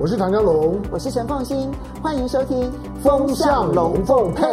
我是唐江龙，我是陈凤新，欢迎收听《风向龙凤配》。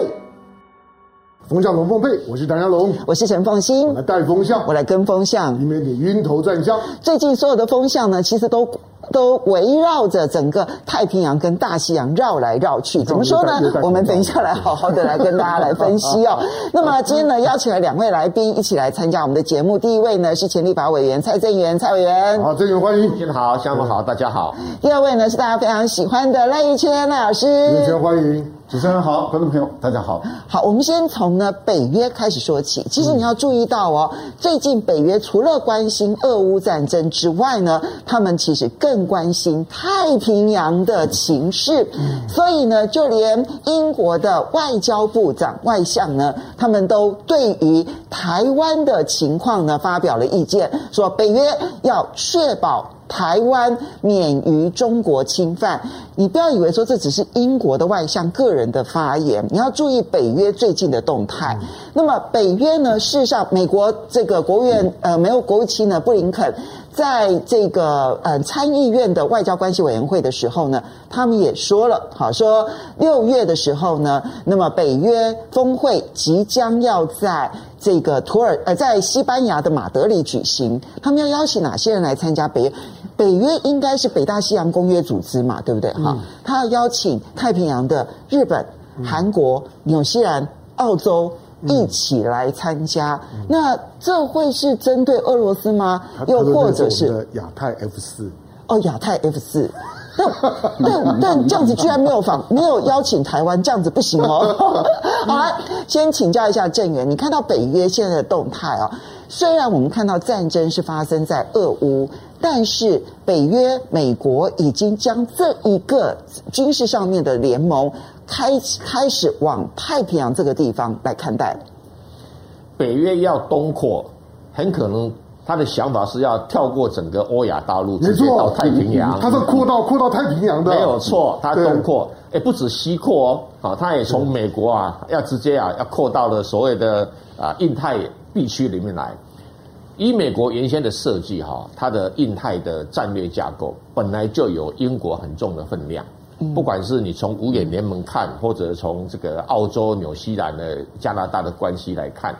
风向龙凤配，我是唐家龙，我是陈凤新，我来带风向，我来跟风向，以免你晕头转向。最近所有的风向呢，其实都。都围绕着整个太平洋跟大西洋绕来绕去，怎么说呢？我们等一下来好好的来跟大家来分析哦。那么今天呢，邀请了两位来宾一起来参加我们的节目。第一位呢是前立法委员蔡正元，蔡委员。好，正元欢迎。您好，下午好，大家好。第二位呢是大家非常喜欢的赖玉谦赖老师。玉谦欢迎。主持人好，观众朋友大家好。好，我们先从呢北约开始说起。其实你要注意到哦，最近北约除了关心俄乌战争之外呢，他们其实更关心太平洋的情势。所以呢，就连英国的外交部长外相呢，他们都对于台湾的情况呢发表了意见，说北约要确保。台湾免于中国侵犯，你不要以为说这只是英国的外相个人的发言，你要注意北约最近的动态。那么北约呢，事实上，美国这个国务院呃，没有国务卿呢，布林肯。在这个呃参议院的外交关系委员会的时候呢，他们也说了，好说六月的时候呢，那么北约峰会即将要在这个土耳呃在西班牙的马德里举行，他们要邀请哪些人来参加北约？北约应该是北大西洋公约组织嘛，对不对？哈、嗯，他要邀请太平洋的日本、韩国、纽西兰、澳洲。一起来参加，嗯、那这会是针对俄罗斯吗？又或者是亚太 F 四？哦，亚太 F 四，但但 但这样子居然没有访，没有邀请台湾，这样子不行哦。好来，先请教一下郑源，你看到北约现在的动态啊、哦？虽然我们看到战争是发生在俄乌，但是北约美国已经将这一个军事上面的联盟。开开始往太平洋这个地方来看待，北约要东扩，很可能他的想法是要跳过整个欧亚大陆，直接到太平洋。他是扩到扩到太平洋的，没有错。他东扩，哎，不止西扩哦，啊，他也从美国啊，要直接啊，要扩到了所谓的啊印太地区里面来。以美国原先的设计哈，它的印太的战略架构本来就有英国很重的分量。不管是你从五眼联盟看，或者从这个澳洲、纽西兰的、加拿大的关系来看，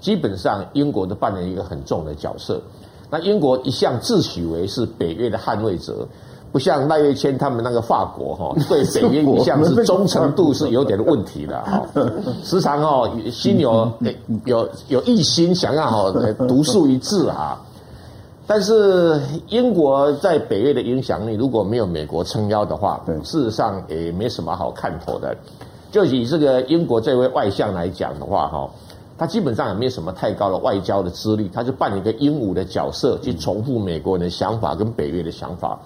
基本上英国都扮演一个很重的角色。那英国一向自诩为是北约的捍卫者，不像赖月谦他们那个法国哈，对北约一向是忠诚度是有点问题的哈，时常哦心有 有有一心想要哈独树一帜哈。但是英国在北约的影响力，如果没有美国撑腰的话，事实上也没什么好看头的。就以这个英国这位外相来讲的话，哈，他基本上也没有什么太高的外交的资历，他就扮演一个鹦鹉的角色，去重复美国人的想法跟北约的想法。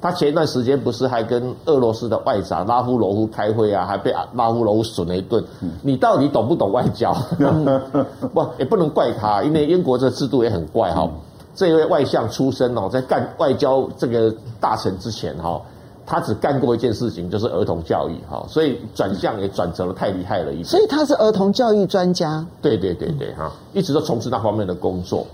他前一段时间不是还跟俄罗斯的外长拉夫罗夫开会啊，还被拉夫罗夫损了一顿。你到底懂不懂外交？不，也不能怪他，因为英国这个制度也很怪哈。这一位外相出身哦，在干外交这个大臣之前哈，他只干过一件事情，就是儿童教育哈，所以转向也转折得太厉害了一点。所以他是儿童教育专家。对对对对哈，一直都从事那方面的工作。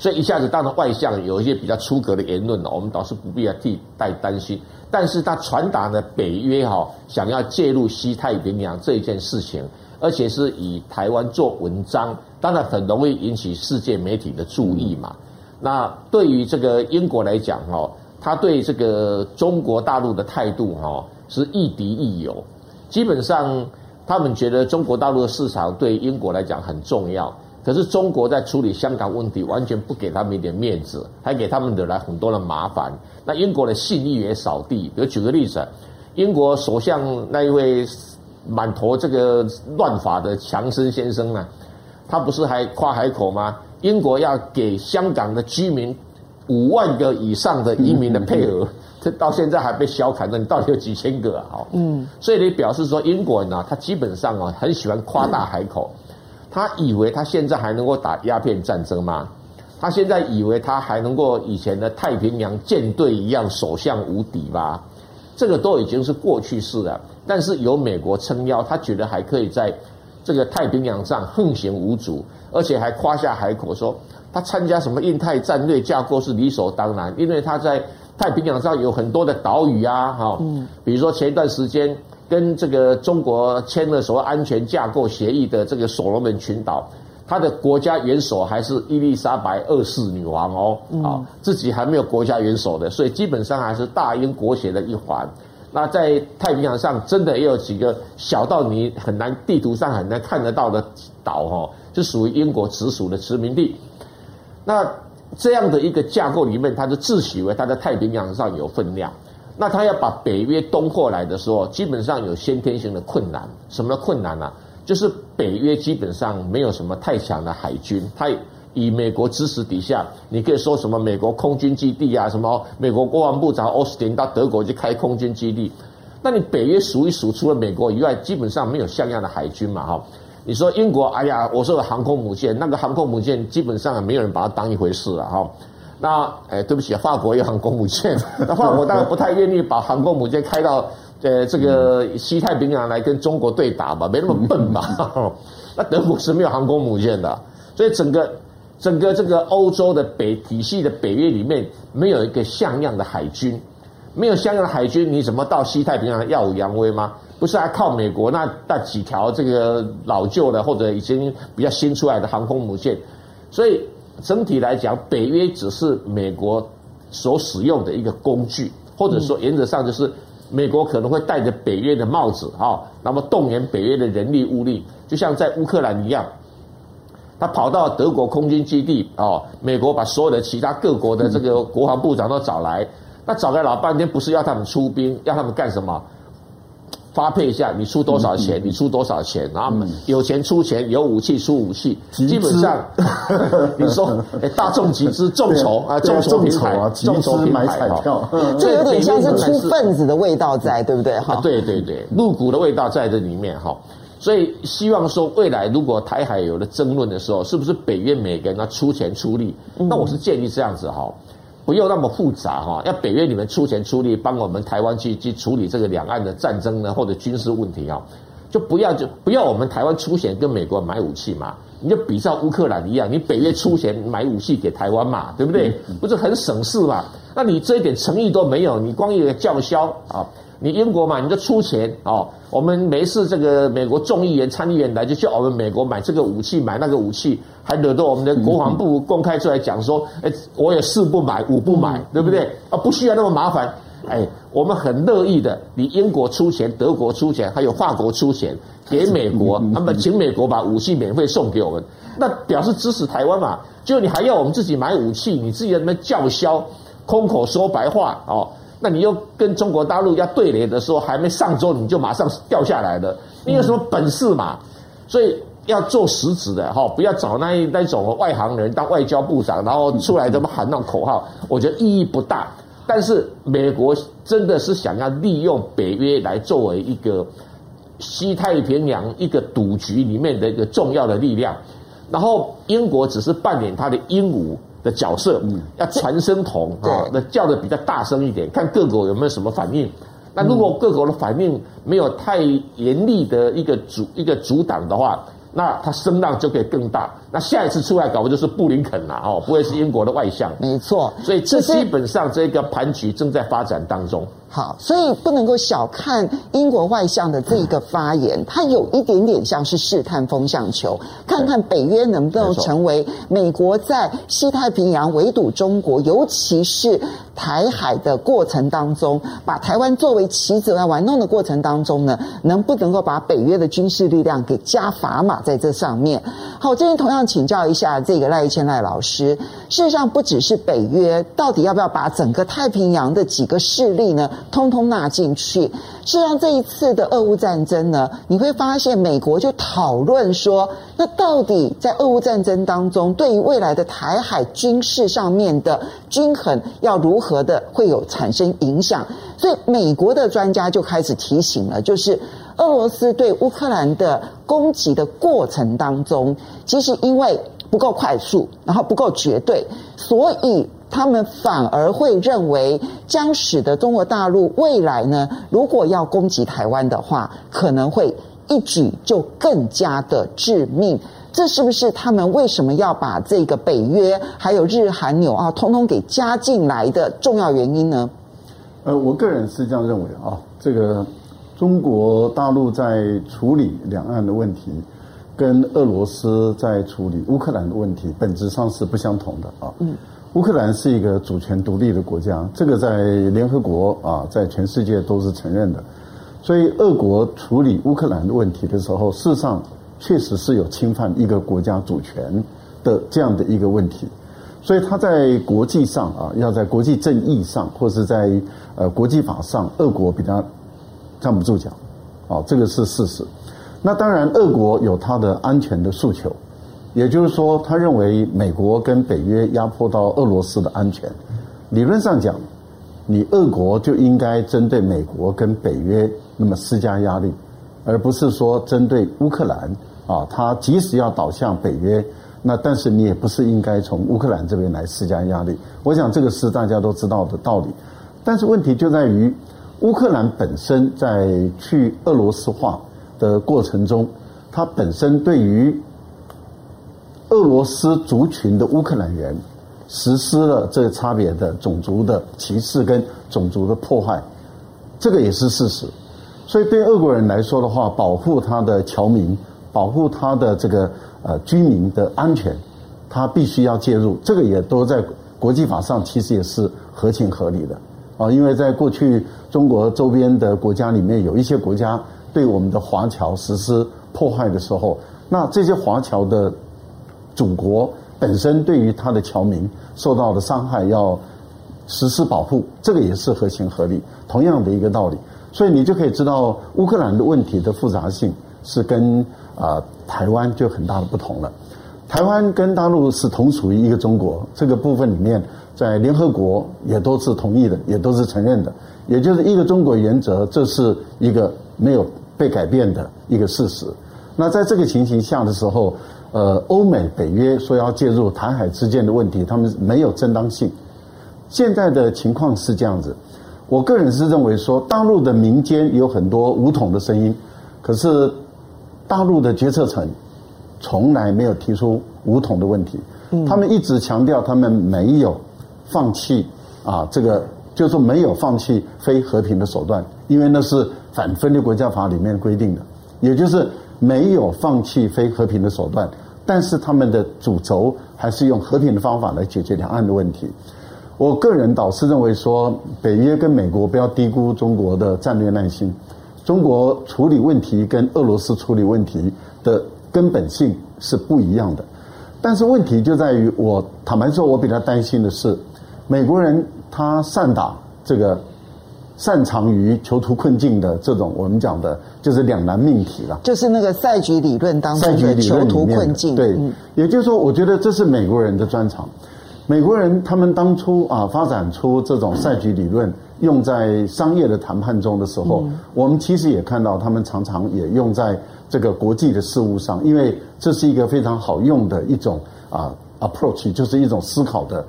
所以一下子当了外相，有一些比较出格的言论呢，我们倒是不必要替代担心。但是他传达呢北约哈想要介入西太平洋这一件事情，而且是以台湾做文章。当然很容易引起世界媒体的注意嘛。那对于这个英国来讲哈，他对这个中国大陆的态度哈是亦敌亦友。基本上他们觉得中国大陆的市场对英国来讲很重要，可是中国在处理香港问题完全不给他们一点面子，还给他们惹来很多的麻烦。那英国的信誉也扫地。比如举个例子，英国首相那一位满头这个乱法的强生先生呢？他不是还夸海口吗？英国要给香港的居民五万个以上的移民的配额，这到现在还被小砍，那你到底有几千个啊？嗯，所以你表示说英国人呢，他基本上啊很喜欢夸大海口，他以为他现在还能够打鸦片战争吗？他现在以为他还能够以前的太平洋舰队一样所向无敌吧？这个都已经是过去式了。但是有美国撑腰，他觉得还可以在。这个太平洋上横行无阻，而且还夸下海口说他参加什么印太战略架构是理所当然，因为他在太平洋上有很多的岛屿啊，哈，嗯，比如说前一段时间跟这个中国签了所谓安全架构协议的这个所罗门群岛，他的国家元首还是伊丽莎白二世女王哦，啊，自己还没有国家元首的，所以基本上还是大英国协的一环。那在太平洋上真的也有几个小到你很难地图上很难看得到的岛哦，是属于英国直属的殖民地。那这样的一个架构里面，他就自诩为他在太平洋上有分量。那他要把北约东过来的时候，基本上有先天性的困难。什么困难呢、啊？就是北约基本上没有什么太强的海军，他以美国支持底下，你可以说什么美国空军基地啊，什么美国国防部长奥斯汀到德国去开空军基地。那你北约数一数，除了美国以外，基本上没有像样的海军嘛，哈。你说英国，哎呀，我说的航空母舰，那个航空母舰基本上没有人把它当一回事了哈。那哎，对不起，法国有航空母舰，那法国当然不太愿意把航空母舰开到呃这个西太平洋来跟中国对打吧，没那么笨吧。那德国是没有航空母舰的，所以整个整个这个欧洲的北体系的北约里面没有一个像样的海军，没有像样的海军，你怎么到西太平洋耀武扬威吗？不是还靠美国那那几条这个老旧的或者已经比较新出来的航空母舰，所以整体来讲，北约只是美国所使用的一个工具，或者说原则上就是美国可能会戴着北约的帽子啊，那么动员北约的人力物力，就像在乌克兰一样，他跑到德国空军基地啊，美国把所有的其他各国的这个国防部长都找来，那找来老半天不是要他们出兵，要他们干什么？发配一下，你出多少钱？你出多少钱？然后有钱出钱，有武器出武器。基本上，你说，哎，大众集资众筹啊，众筹平台，众筹买彩票，这有点像是出分子的味道在，对不对？哈，对对对，入股的味道在这里面哈。所以希望说，未来如果台海有了争论的时候，是不是北约每个人要出钱出力？那我是建议这样子哈。不用那么复杂哈，要北约你们出钱出力帮我们台湾去去处理这个两岸的战争呢，或者军事问题啊，就不要就不要我们台湾出钱跟美国买武器嘛，你就比照乌克兰一样，你北约出钱买武器给台湾嘛，对不对？不是很省事嘛？那你这一点诚意都没有，你光一个叫嚣啊！你英国嘛，你就出钱哦。我们没一次这个美国众议员、参议员来，就叫我们美国买这个武器、买那个武器，还惹得我们的国防部公开出来讲说：“哎，我也四不买，五不买，对不对？啊，不需要那么麻烦。哎，我们很乐意的，你英国出钱，德国出钱，还有法国出钱给美国，那么请美国把武器免费送给我们，那表示支持台湾嘛？就你还要我们自己买武器，你自己在那边叫嚣，空口说白话哦。”那你又跟中国大陆要对垒的时候，还没上周你就马上掉下来了，你有什么本事嘛？所以要做实质的哈，不要找那那种外行人当外交部长，然后出来这么喊那种口号，我觉得意义不大。但是美国真的是想要利用北约来作为一个西太平洋一个赌局里面的一个重要的力量，然后英国只是扮演他的鹦鹉。的角色，嗯，要传声筒啊，那叫的比较大声一点，看各国有没有什么反应。那如果各国的反应没有太严厉的一个阻一个阻挡的话，那他声浪就可以更大。那下一次出来搞不就是布林肯了哦，不会是英国的外相。没错，所以这基本上这个盘局正在发展当中。好，所以不能够小看英国外相的这一个发言，它有一点点像是试探风向球，看看北约能不能成为美国在西太平洋围堵中国，尤其是台海的过程当中，把台湾作为棋子来玩弄的过程当中呢，能不能够把北约的军事力量给加砝码在这上面？好，我这边同样请教一下这个赖一谦赖老师，事实上不只是北约，到底要不要把整个太平洋的几个势力呢？通通纳进去。事实上，这一次的俄乌战争呢，你会发现美国就讨论说，那到底在俄乌战争当中，对于未来的台海军事上面的均衡，要如何的会有产生影响？所以，美国的专家就开始提醒了，就是俄罗斯对乌克兰的攻击的过程当中，其实因为不够快速，然后不够绝对，所以。他们反而会认为，将使得中国大陆未来呢，如果要攻击台湾的话，可能会一举就更加的致命。这是不是他们为什么要把这个北约还有日韩纽澳通通给加进来的重要原因呢？呃，我个人是这样认为啊，这个中国大陆在处理两岸的问题，跟俄罗斯在处理乌克兰的问题，本质上是不相同的啊。嗯，乌克兰是一个主权独立的国家，这个在联合国啊，在全世界都是承认的。所以，俄国处理乌克兰的问题的时候，事实上确实是有侵犯一个国家主权的这样的一个问题。所以，他在国际上啊，要在国际正义上，或是在呃国际法上，俄国比他站不住脚，啊，这个是事实。那当然，俄国有他的安全的诉求，也就是说，他认为美国跟北约压迫到俄罗斯的安全。理论上讲，你俄国就应该针对美国跟北约那么施加压力，而不是说针对乌克兰啊，他即使要倒向北约，那但是你也不是应该从乌克兰这边来施加压力。我想这个是大家都知道的道理，但是问题就在于乌克兰本身在去俄罗斯化。的过程中，它本身对于俄罗斯族群的乌克兰人实施了这个差别的种族的歧视跟种族的破坏，这个也是事实。所以对俄国人来说的话，保护他的侨民，保护他的这个呃居民的安全，他必须要介入。这个也都在国际法上其实也是合情合理的啊，因为在过去中国周边的国家里面，有一些国家。对我们的华侨实施破坏的时候，那这些华侨的祖国本身对于他的侨民受到的伤害要实施保护，这个也是合情合理，同样的一个道理。所以你就可以知道乌克兰的问题的复杂性是跟啊、台湾就很大的不同了。台湾跟大陆是同属于一个中国，这个部分里面在联合国也都是同意的，也都是承认的，也就是一个中国原则，这是一个没有。被改变的一个事实。那在这个情形下的时候，呃，欧美、北约说要介入台海之间的问题，他们没有正当性。现在的情况是这样子，我个人是认为说，大陆的民间有很多武统的声音，可是大陆的决策层从来没有提出武统的问题。他们一直强调他们没有放弃啊，这个就是说没有放弃非和平的手段，因为那是。反分裂国家法里面规定的，也就是没有放弃非和平的手段，但是他们的主轴还是用和平的方法来解决两岸的问题。我个人倒是认为说，北约跟美国不要低估中国的战略耐心。中国处理问题跟俄罗斯处理问题的根本性是不一样的，但是问题就在于，我坦白说，我比较担心的是，美国人他善打这个。擅长于囚徒困境的这种，我们讲的就是两难命题了。就是那个赛局理论当中的囚徒困境。对，也就是说，我觉得这是美国人的专长。美国人他们当初啊发展出这种赛局理论，用在商业的谈判中的时候，我们其实也看到他们常常也用在这个国际的事务上，因为这是一个非常好用的一种啊 approach，就是一种思考的。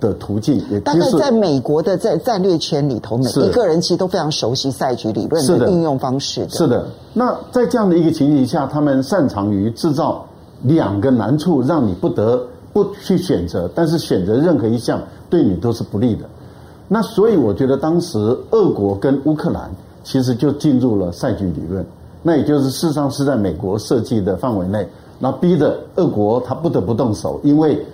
的途径，也大概在美国的在战略圈里头，每一个人其实都非常熟悉赛局理论的应用方式的。是的，那在这样的一个情形下，他们擅长于制造两个难处，让你不得不去选择，但是选择任何一项对你都是不利的。那所以我觉得，当时俄国跟乌克兰其实就进入了赛局理论，那也就是事实上是在美国设计的范围内，那逼得俄国他不得不动手，因为。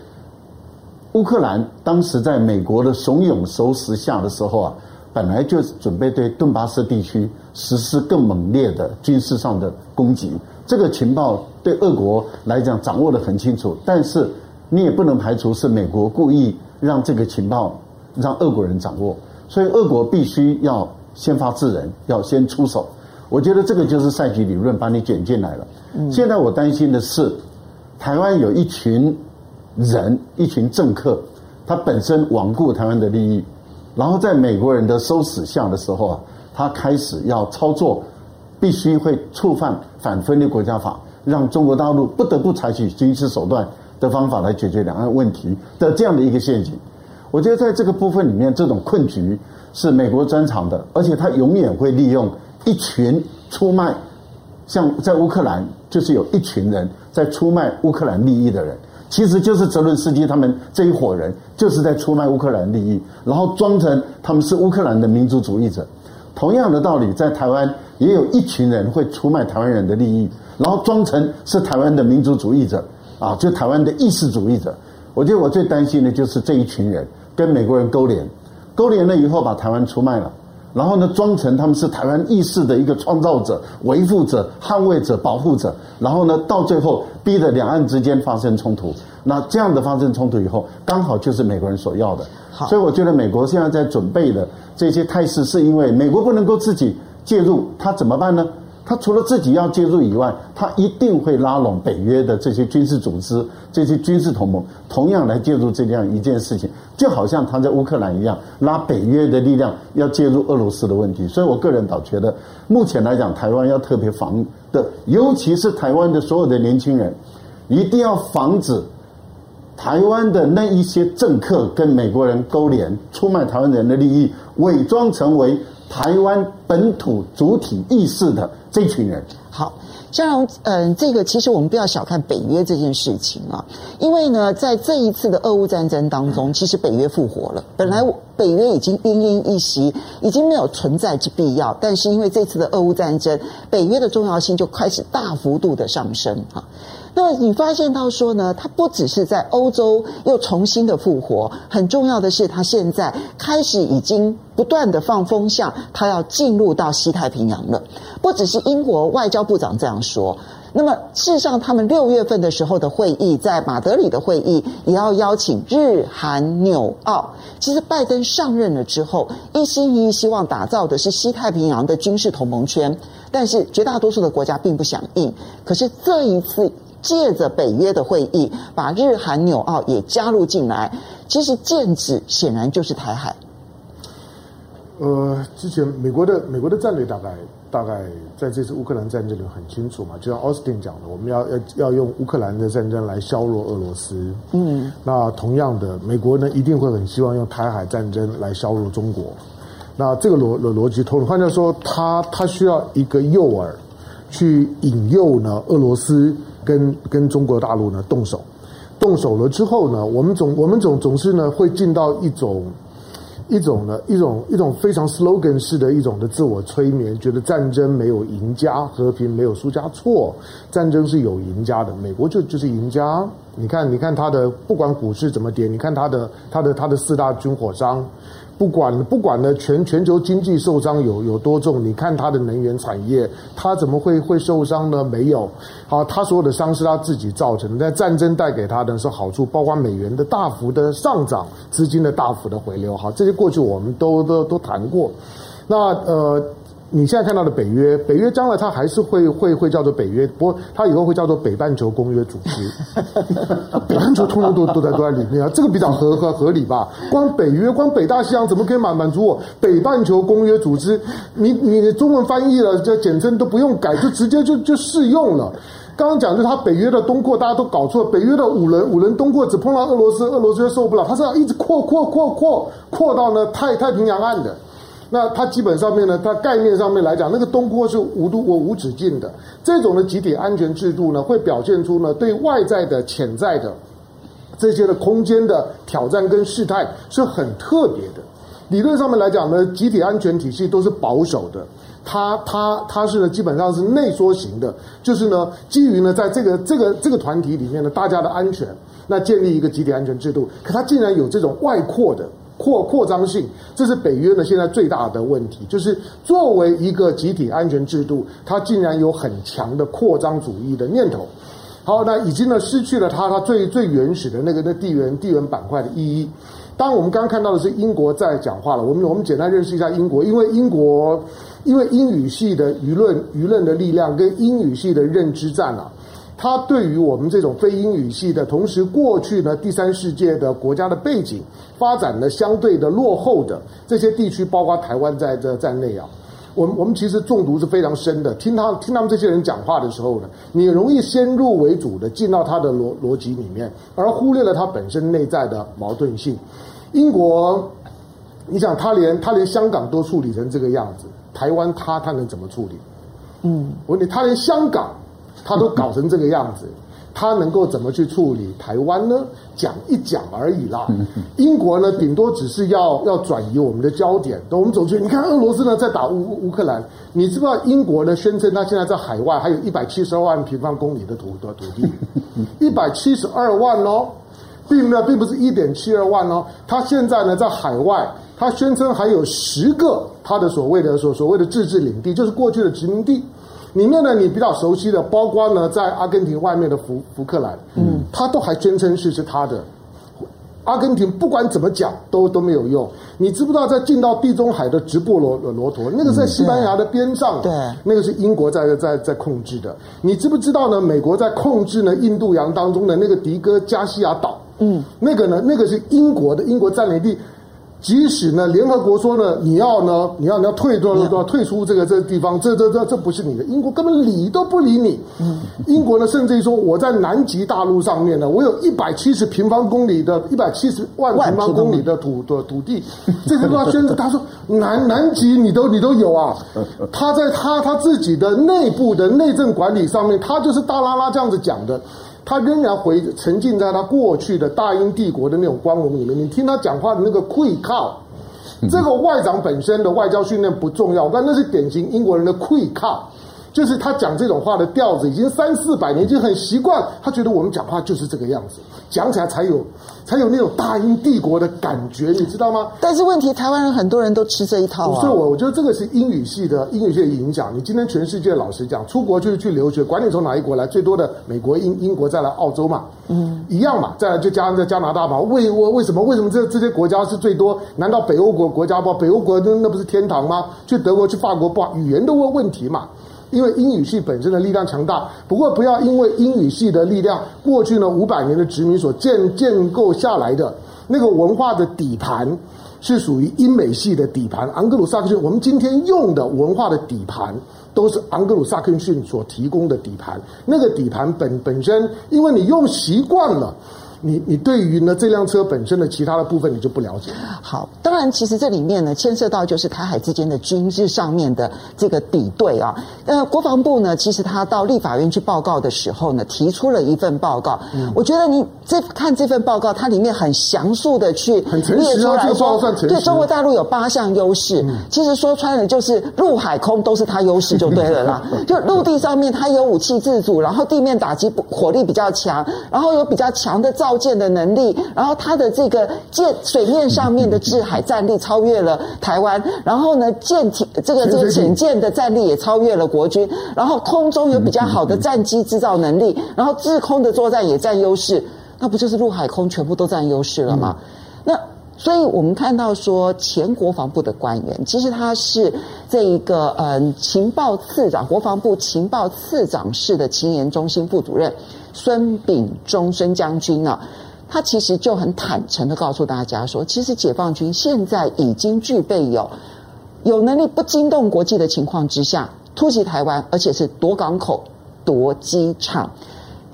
乌克兰当时在美国的怂恿收拾下的时候啊，本来就准备对顿巴斯地区实施更猛烈的军事上的攻击。这个情报对俄国来讲掌握得很清楚，但是你也不能排除是美国故意让这个情报让俄国人掌握，所以俄国必须要先发制人，要先出手。我觉得这个就是赛局理论把你卷进来了。现在我担心的是，台湾有一群。人一群政客，他本身罔顾台湾的利益，然后在美国人的收死下的时候啊，他开始要操作，必须会触犯反分裂国家法，让中国大陆不得不采取军事手段的方法来解决两岸问题的这样的一个陷阱。我觉得在这个部分里面，这种困局是美国专长的，而且他永远会利用一群出卖，像在乌克兰。就是有一群人在出卖乌克兰利益的人，其实就是泽伦斯基他们这一伙人，就是在出卖乌克兰利益，然后装成他们是乌克兰的民族主义者。同样的道理，在台湾也有一群人会出卖台湾人的利益，然后装成是台湾的民族主义者，啊，就台湾的意识主义者。我觉得我最担心的就是这一群人跟美国人勾连，勾连了以后把台湾出卖了。然后呢，装成他们是台湾意识的一个创造者、维护者、捍卫者、保护者。然后呢，到最后逼得两岸之间发生冲突。那这样的发生冲突以后，刚好就是美国人所要的。所以我觉得美国现在在准备的这些态势，是因为美国不能够自己介入，他怎么办呢？他除了自己要介入以外，他一定会拉拢北约的这些军事组织、这些军事同盟，同样来介入这样一件事情，就好像他在乌克兰一样，拉北约的力量要介入俄罗斯的问题。所以我个人倒觉得，目前来讲，台湾要特别防的，尤其是台湾的所有的年轻人，一定要防止台湾的那一些政客跟美国人勾连，出卖台湾人的利益，伪装成为。台湾本土主体意识的这群人，好，江龙，嗯，这个其实我们不要小看北约这件事情啊，因为呢，在这一次的俄乌战争当中，其实北约复活了。本来北约已经奄奄一息，已经没有存在之必要，但是因为这次的俄乌战争，北约的重要性就开始大幅度的上升啊。那你发现到说呢，它不只是在欧洲又重新的复活，很重要的是，它现在开始已经不断的放风向，它要进入到西太平洋了。不只是英国外交部长这样说，那么事实上，他们六月份的时候的会议，在马德里的会议也要邀请日韩纽澳。其实拜登上任了之后，一心一意希望打造的是西太平洋的军事同盟圈，但是绝大多数的国家并不响应。可是这一次。借着北约的会议，把日韩纽澳也加入进来，其实剑指显然就是台海。呃，之前美国的美国的战略大概大概在这次乌克兰战争里很清楚嘛，就像奥斯汀讲的，我们要要要用乌克兰的战争来削弱俄罗斯。嗯，那同样的，美国呢一定会很希望用台海战争来削弱中国。那这个逻逻逻辑通，换句话说，他他需要一个诱饵，去引诱呢俄罗斯。跟跟中国大陆呢动手，动手了之后呢，我们总我们总总是呢会进到一种一种呢一种一种非常 slogan 式的一种的自我催眠，觉得战争没有赢家，和平没有输家，错，战争是有赢家的，美国就就是赢家。你看，你看他的不管股市怎么跌，你看他的他的他的四大军火商。不管不管呢，全全球经济受伤有有多重？你看它的能源产业，它怎么会会受伤呢？没有，好，它所有的伤是他自己造成的。但战争带给他的是好处，包括美元的大幅的上涨，资金的大幅的回流。好，这些过去我们都都都谈过。那呃。你现在看到的北约，北约将来它还是会会会叫做北约，不过它以后会叫做北半球公约组织。北半球通通都都在都在里面啊，这个比较合合合理吧？光北约，光北大西洋怎么可以满满足我？北半球公约组织，你你中文翻译了，这简称都不用改，就直接就就适用了。刚刚讲的它北约的东扩，大家都搞错，北约的五轮五轮东扩只碰到俄罗斯，俄罗斯就受不了，它是要一直扩扩扩扩扩到呢太太平洋岸的。那它基本上面呢，它概念上面来讲，那个东扩是无度无无止境的。这种的集体安全制度呢，会表现出呢对外在的潜在的这些的空间的挑战跟事态是很特别的。理论上面来讲呢，集体安全体系都是保守的，它它它是呢基本上是内缩型的，就是呢基于呢在这个这个这个团体里面呢大家的安全，那建立一个集体安全制度，可它竟然有这种外扩的。扩扩张性，这是北约呢现在最大的问题，就是作为一个集体安全制度，它竟然有很强的扩张主义的念头。好，那已经呢失去了它它最最原始的那个那地缘地缘板块的意义。当然，我们刚刚看到的是英国在讲话了。我们我们简单认识一下英国，因为英国因为英语系的舆论舆论的力量跟英语系的认知战啊。它对于我们这种非英语系的，同时过去呢第三世界的国家的背景发展的相对的落后的这些地区，包括台湾在这在内啊，我们我们其实中毒是非常深的。听他听他们这些人讲话的时候呢，你容易先入为主的进到他的逻逻辑里面，而忽略了他本身内在的矛盾性。英国，你想他连他连香港都处理成这个样子，台湾他他能怎么处理？嗯，我问你，他连香港。他都搞成这个样子。他能够怎么去处理台湾呢？讲一讲而已啦。英国呢，顶多只是要要转移我们的焦点。等我们走去，你看俄罗斯呢在打乌乌克兰，你知不知道英国呢宣称他现在在海外还有一百七十二万平方公里的土的土地，一百七十二万哦，并呢，并不是一点七二万哦。他现在呢在海外，他宣称还有十个他的所谓的所所谓的自治领地，就是过去的殖民地。里面呢，你比较熟悉的，包括呢，在阿根廷外面的福福克兰，嗯，他都还宣称是是他的。阿根廷不管怎么讲都都没有用。你知不知道，在进到地中海的直布罗罗陀，那个在西班牙的边上，对，那个是英国在在在控制的。你知不知道呢？美国在控制呢印度洋当中的那个迪戈加西亚岛，嗯，那个呢，那个是英国的，英国占领地。即使呢，联合国说呢，你要呢，你要你要退多少多少，退出这个这个地方，这这这这不是你的，英国根本理都不理你。英国呢，甚至于说，我在南极大陆上面呢，我有一百七十平方公里的，一百七十万平方公里的土的土地，这个他宣称，他说南南极你都你都有啊，他在他他自己的内部的内政管理上面，他就是大拉拉这样子讲的。他仍然回沉浸在他过去的大英帝国的那种光荣里面。你听他讲话的那个愧靠，这个外长本身的外交训练不重要，但那是典型英国人的愧靠。就是他讲这种话的调子已经三四百年，已经很习惯。他觉得我们讲话就是这个样子，讲起来才有才有那种大英帝国的感觉，你知道吗？但是问题，台湾人很多人都吃这一套啊。所以我我觉得这个是英语系的英语系的影响。你今天全世界老实讲，出国就是去留学，管你从哪一国来，最多的美国、英英国再来澳洲嘛，嗯，一样嘛，再来就加上在加拿大嘛。为我为什么为什么这这些国家是最多？难道北欧国国家不？北欧国那那不是天堂吗？去德国去法国不？语言都问问题嘛。因为英语系本身的力量强大，不过不要因为英语系的力量，过去呢五百年的殖民所建建构下来的那个文化的底盘，是属于英美系的底盘。昂格鲁撒克逊，我们今天用的文化的底盘，都是昂格鲁撒克逊所提供的底盘。那个底盘本本身，因为你用习惯了。你你对于呢这辆车本身的其他的部分你就不了解。好，当然其实这里面呢牵涉到就是台海之间的军事上面的这个比对啊。呃，国防部呢其实他到立法院去报告的时候呢，提出了一份报告。嗯，我觉得你这看这份报告，它里面很详述的去列出来说，对中国大陆有八项优势。嗯，其实说穿了就是陆海空都是它优势就对了啦。就陆地上面它有武器自主，然后地面打击火力比较强，然后有比较强的造舰的能力，然后它的这个舰水面上面的制海战力超越了台湾，然后呢舰艇这个这个潜舰的战力也超越了国军，然后空中有比较好的战机制造能力，然后制空的作战也占优势，那不就是陆海空全部都占优势了吗？那所以我们看到说前国防部的官员，其实他是这一个嗯情报次长，国防部情报次长室的情研中心副主任。孙秉忠孙将军呢，他其实就很坦诚的告诉大家说，其实解放军现在已经具备有有能力不惊动国际的情况之下突袭台湾，而且是夺港口、夺机场，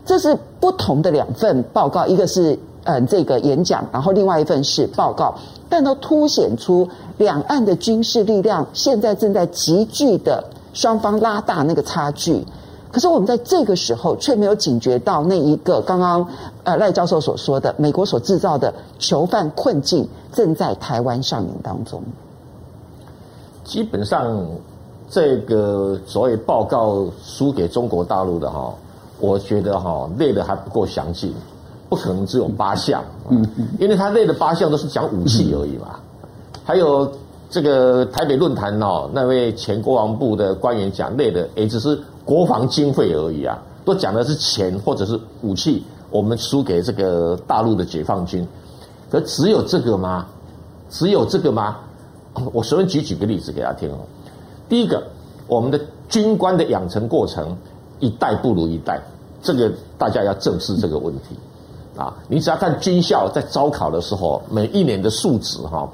这是不同的两份报告，一个是嗯这个演讲，然后另外一份是报告，但都凸显出两岸的军事力量现在正在急剧的双方拉大那个差距。可是我们在这个时候却没有警觉到那一个刚刚呃赖教授所说的美国所制造的囚犯困境正在台湾上演当中。基本上，这个所谓报告输给中国大陆的哈，我觉得哈列的还不够详尽，不可能只有八项，嗯，因为他列的八项都是讲武器而已嘛。还有这个台北论坛哦，那位前国防部的官员讲列的也只是。国防经费而已啊，都讲的是钱或者是武器，我们输给这个大陆的解放军，可只有这个吗？只有这个吗？我随便举几个例子给大家听哦。第一个，我们的军官的养成过程一代不如一代，这个大家要正视这个问题啊。你只要看军校在招考的时候，每一年的数值哈，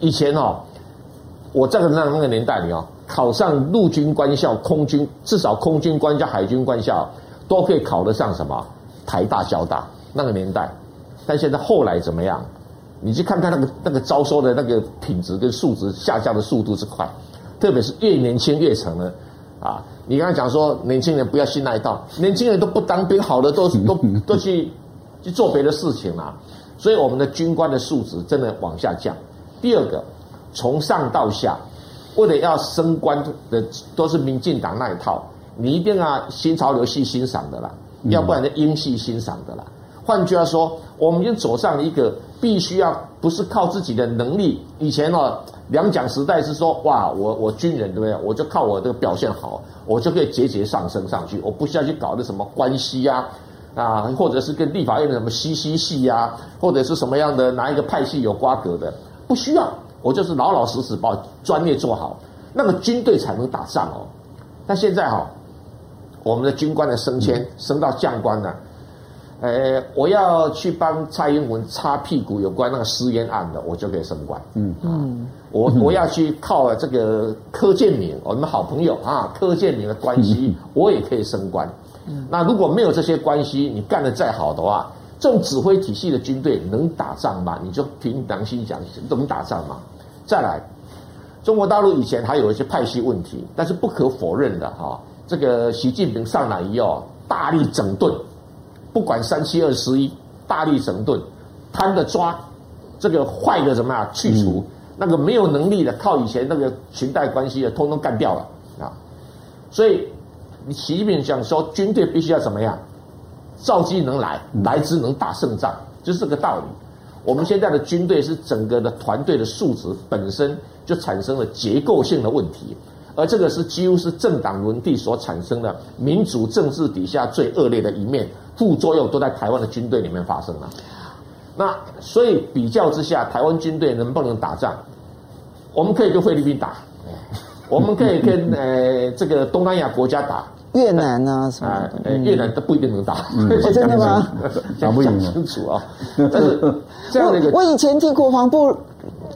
以前哦，我在那那个年代里哦。考上陆军官校、空军，至少空军官校、海军官校都可以考得上什么台大、交大那个年代。但现在后来怎么样？你去看看那个那个招收的那个品质跟素质下降的速度之快，特别是越年轻越成呢，啊，你刚才讲说年轻人不要信那一套，年轻人都不当兵，好的都都都去去做别的事情啊，所以我们的军官的素质真的往下降。第二个，从上到下，为了要升官的都是民进党那一套，你一定要新潮流系欣赏的啦，要不然就英系欣赏的啦。换句话说，我们已经走上了一个必须要不是靠自己的能力。以前哦，两蒋时代是说，哇，我我军人对不对？我就靠我这个表现好，我就可以节节上升上去，我不需要去搞那什么关系呀，啊，或者是跟立法院的什么西西系呀，或者是什么样的哪一个派系有瓜葛的，不需要，我就是老老实实把专业做好，那个军队才能打仗哦。但现在哈，我们的军官的升迁升到将官呢？呃，我要去帮蔡英文擦屁股，有关那个私烟案的，我就可以升官。嗯嗯，我我要去靠这个柯建铭，我们好朋友啊，柯建铭的关系，我也可以升官。嗯，那如果没有这些关系，你干得再好的话，这种指挥体系的军队能打仗吗？你就凭良心讲，能打仗吗？再来，中国大陆以前还有一些派系问题，但是不可否认的哈，这个习近平上来以后，大力整顿。不管三七二十一，大力整顿，贪的抓，这个坏的怎么样去除？那个没有能力的，靠以前那个裙带关系的，通通干掉了啊！所以，你习近平讲说，军队必须要怎么样？召集能来，来之能打胜仗，就是这个道理。我们现在的军队是整个的团队的素质本身就产生了结构性的问题。而这个是几乎是政党轮替所产生的民主政治底下最恶劣的一面，副作用都在台湾的军队里面发生了。那所以比较之下，台湾军队能不能打仗？我们可以跟菲律宾打，我们可以跟呃这个东南亚国家打，越南啊什么？啊，越南都不一定能打，嗯、真的吗？讲不清楚啊。但是这样的一个，我以前听国防部。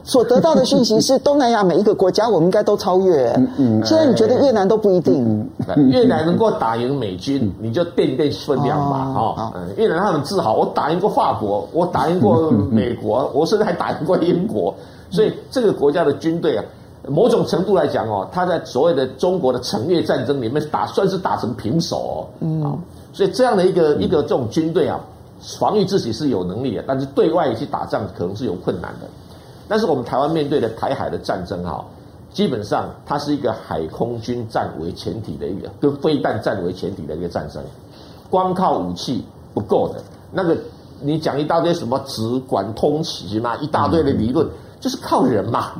所得到的讯息是，东南亚每一个国家我们应该都超越。嗯嗯。现在你觉得越南都不一定。越南能够打赢美军，你就掂掂分量吧。哦。越南他很自豪，我打赢过法国，我打赢过美国，我甚至还打赢过英国。所以这个国家的军队啊，某种程度来讲哦，他在所谓的中国的城越战争里面打，算是打成平手哦。嗯。所以这样的一个一个这种军队啊，防御自己是有能力的，但是对外去打仗可能是有困难的。但是我们台湾面对的台海的战争哈，基本上它是一个海空军战为前提的一个，跟飞弹战为前提的一个战争，光靠武器不够的。那个你讲一大堆什么直管通奇嘛，一大堆的理论，就是靠人嘛。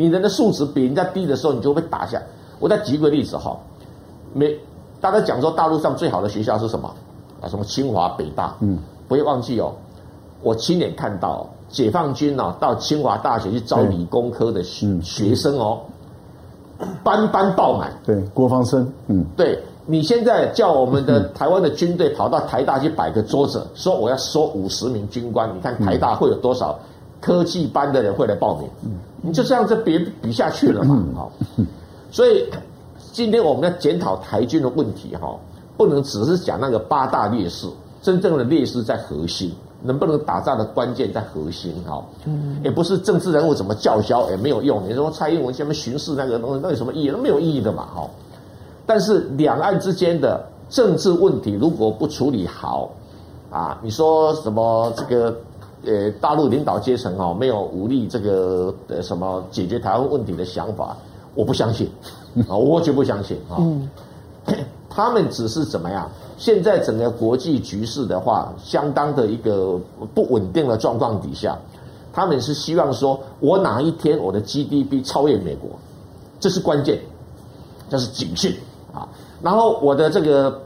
你人的素质比人家低的时候，你就会被打下。我再举个例子哈，每大家讲说大陆上最好的学校是什么啊？什么清华、北大？嗯，不要忘记哦，我亲眼看到。解放军呢，到清华大学去招理工科的学学生哦，班班爆满。对，国防生。嗯，对，你现在叫我们的台湾的军队跑到台大去摆个桌子，说我要收五十名军官，你看台大会有多少科技班的人会来报名？嗯，你就这样子比比下去了嘛。好，所以今天我们要检讨台军的问题哈，不能只是讲那个八大劣势，真正的劣势在核心。能不能打仗的关键在核心哈，也不是政治人物怎么叫嚣也没有用。你说蔡英文下面巡视那个东西，那有什么意义？那没有意义的嘛哈。但是两岸之间的政治问题如果不处理好，啊，你说什么这个呃大陆领导阶层哦没有武力这个呃什么解决台湾问题的想法，我不相信啊，我绝不相信啊。他们只是怎么样？现在整个国际局势的话，相当的一个不稳定的状况底下，他们是希望说，我哪一天我的 GDP 超越美国，这是关键，这是警讯啊。然后我的这个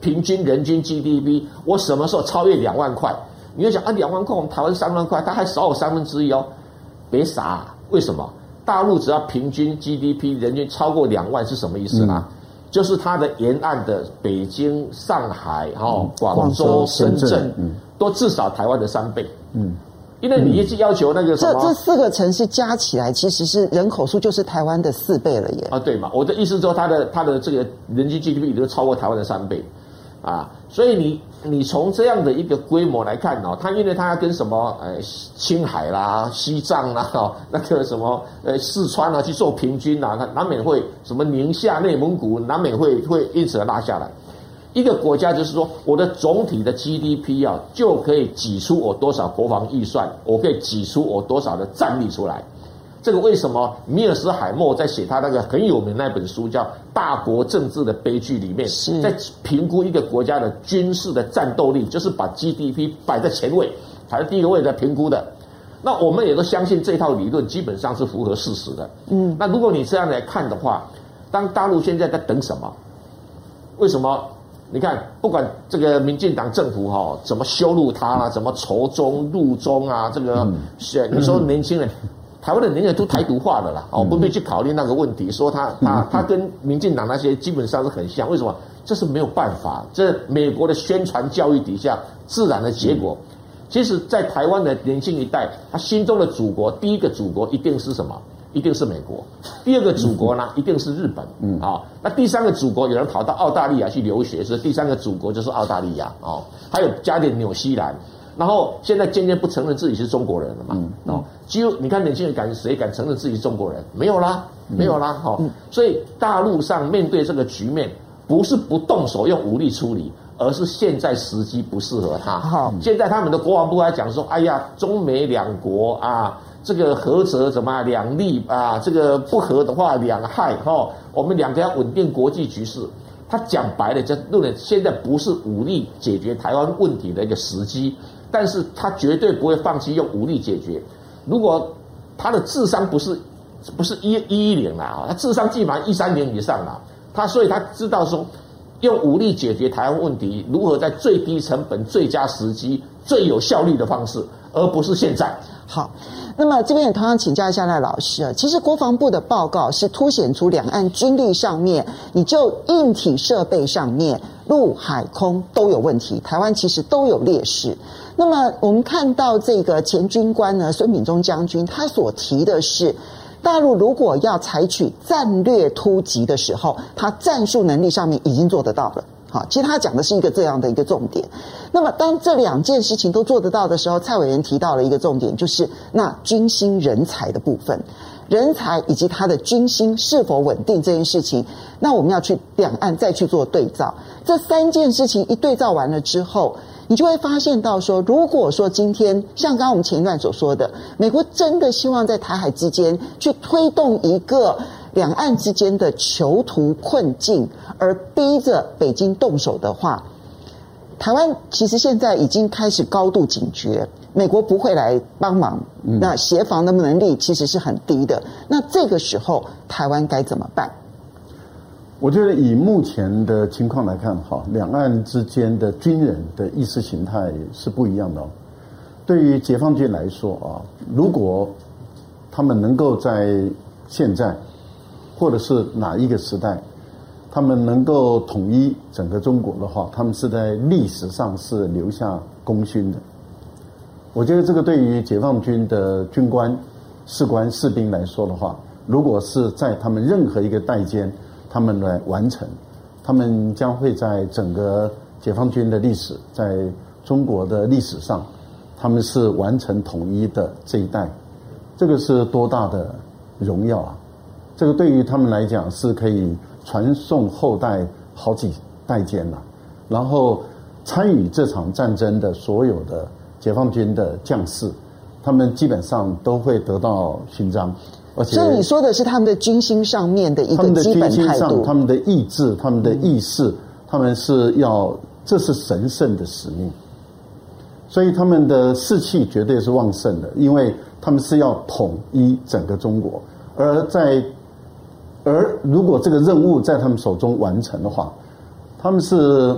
平均人均 GDP，我什么时候超越两万块？你要想啊，两万块，我们台湾三万块，它还少我三分之一哦。别傻，为什么？大陆只要平均 GDP 人均超过两万是什么意思呢？嗯就是它的沿岸的北京、上海、哈、广州、深圳，都至少台湾的三倍。嗯，因为你一直要求那个什么，这这四个城市加起来，其实是人口数就是台湾的四倍了耶。啊，对嘛？我的意思说，它的它的这个人均 GDP 都超过台湾的三倍。啊，所以你你从这样的一个规模来看哦，它因为它要跟什么呃青海啦、西藏啦、哦、那个什么呃四川啊去做平均啊，它难免会什么宁夏、内蒙古难免会会因此而拉下来。一个国家就是说，我的总体的 GDP 啊，就可以挤出我多少国防预算，我可以挤出我多少的战力出来。这个为什么米尔斯海默在写他那个很有名那本书叫《大国政治的悲剧》里面，在评估一个国家的军事的战斗力，就是把 GDP 摆在前位，排在第一个位置来评估的。那我们也都相信这套理论基本上是符合事实的。嗯，那如果你这样来看的话，当大陆现在在等什么？为什么？你看，不管这个民进党政府哈怎么羞辱他啦，怎么仇中入中啊，这个选你说年轻人。台湾的年轻人都台独化了啦，哦，不必去考虑那个问题。说他他他跟民进党那些基本上是很像，为什么？这是没有办法，这美国的宣传教育底下自然的结果。其实，在台湾的年轻一代，他心中的祖国，第一个祖国一定是什么？一定是美国。第二个祖国呢，一定是日本。嗯，啊，那第三个祖国，有人跑到澳大利亚去留学，所以第三个祖国就是澳大利亚哦，还有加点纽西兰。然后现在渐渐不承认自己是中国人了嘛？嗯，哦，几乎你看年轻人敢谁敢承认自己是中国人？没有啦，没有啦，哈、嗯。所以大陆上面对这个局面，不是不动手用武力处理，而是现在时机不适合他。好，现在他们的国防部还讲说，哎呀，中美两国啊，这个合则怎么样？两利啊，这个不合的话两害哈。我们两个要稳定国际局势。他讲白了，就认为现在不是武力解决台湾问题的一个时机。但是他绝对不会放弃用武力解决。如果他的智商不是不是一一一零了啊，他智商基本上一三零以上了。他所以他知道说，用武力解决台湾问题，如何在最低成本、最佳时机、最有效率的方式，而不是现在。好，那么这边也同样请教一下赖老师啊。其实国防部的报告是凸显出两岸军力上面，你就硬体设备上面，陆海空都有问题，台湾其实都有劣势。那么我们看到这个前军官呢，孙秉忠将军，他所提的是，大陆如果要采取战略突击的时候，他战术能力上面已经做得到了。好，其实他讲的是一个这样的一个重点。那么当这两件事情都做得到的时候，蔡委员提到了一个重点，就是那军心人才的部分，人才以及他的军心是否稳定这件事情，那我们要去两岸再去做对照。这三件事情一对照完了之后。你就会发现到说，如果说今天像刚刚我们前一段所说的，美国真的希望在台海之间去推动一个两岸之间的囚徒困境，而逼着北京动手的话，台湾其实现在已经开始高度警觉，美国不会来帮忙，那协防的能力其实是很低的。那这个时候，台湾该怎么办？我觉得以目前的情况来看，哈，两岸之间的军人的意识形态是不一样的哦。对于解放军来说啊，如果他们能够在现在，或者是哪一个时代，他们能够统一整个中国的话，他们是在历史上是留下功勋的。我觉得这个对于解放军的军官、士官、士兵来说的话，如果是在他们任何一个代间。他们来完成，他们将会在整个解放军的历史，在中国的历史上，他们是完成统一的这一代，这个是多大的荣耀啊！这个对于他们来讲是可以传颂后代好几代间了。然后参与这场战争的所有的解放军的将士，他们基本上都会得到勋章。所以你说的是他们的军心上面的一个基本态度，他们的意志、他们的意识，他们是要，这是神圣的使命，所以他们的士气绝对是旺盛的，因为他们是要统一整个中国，而在，而如果这个任务在他们手中完成的话，他们是。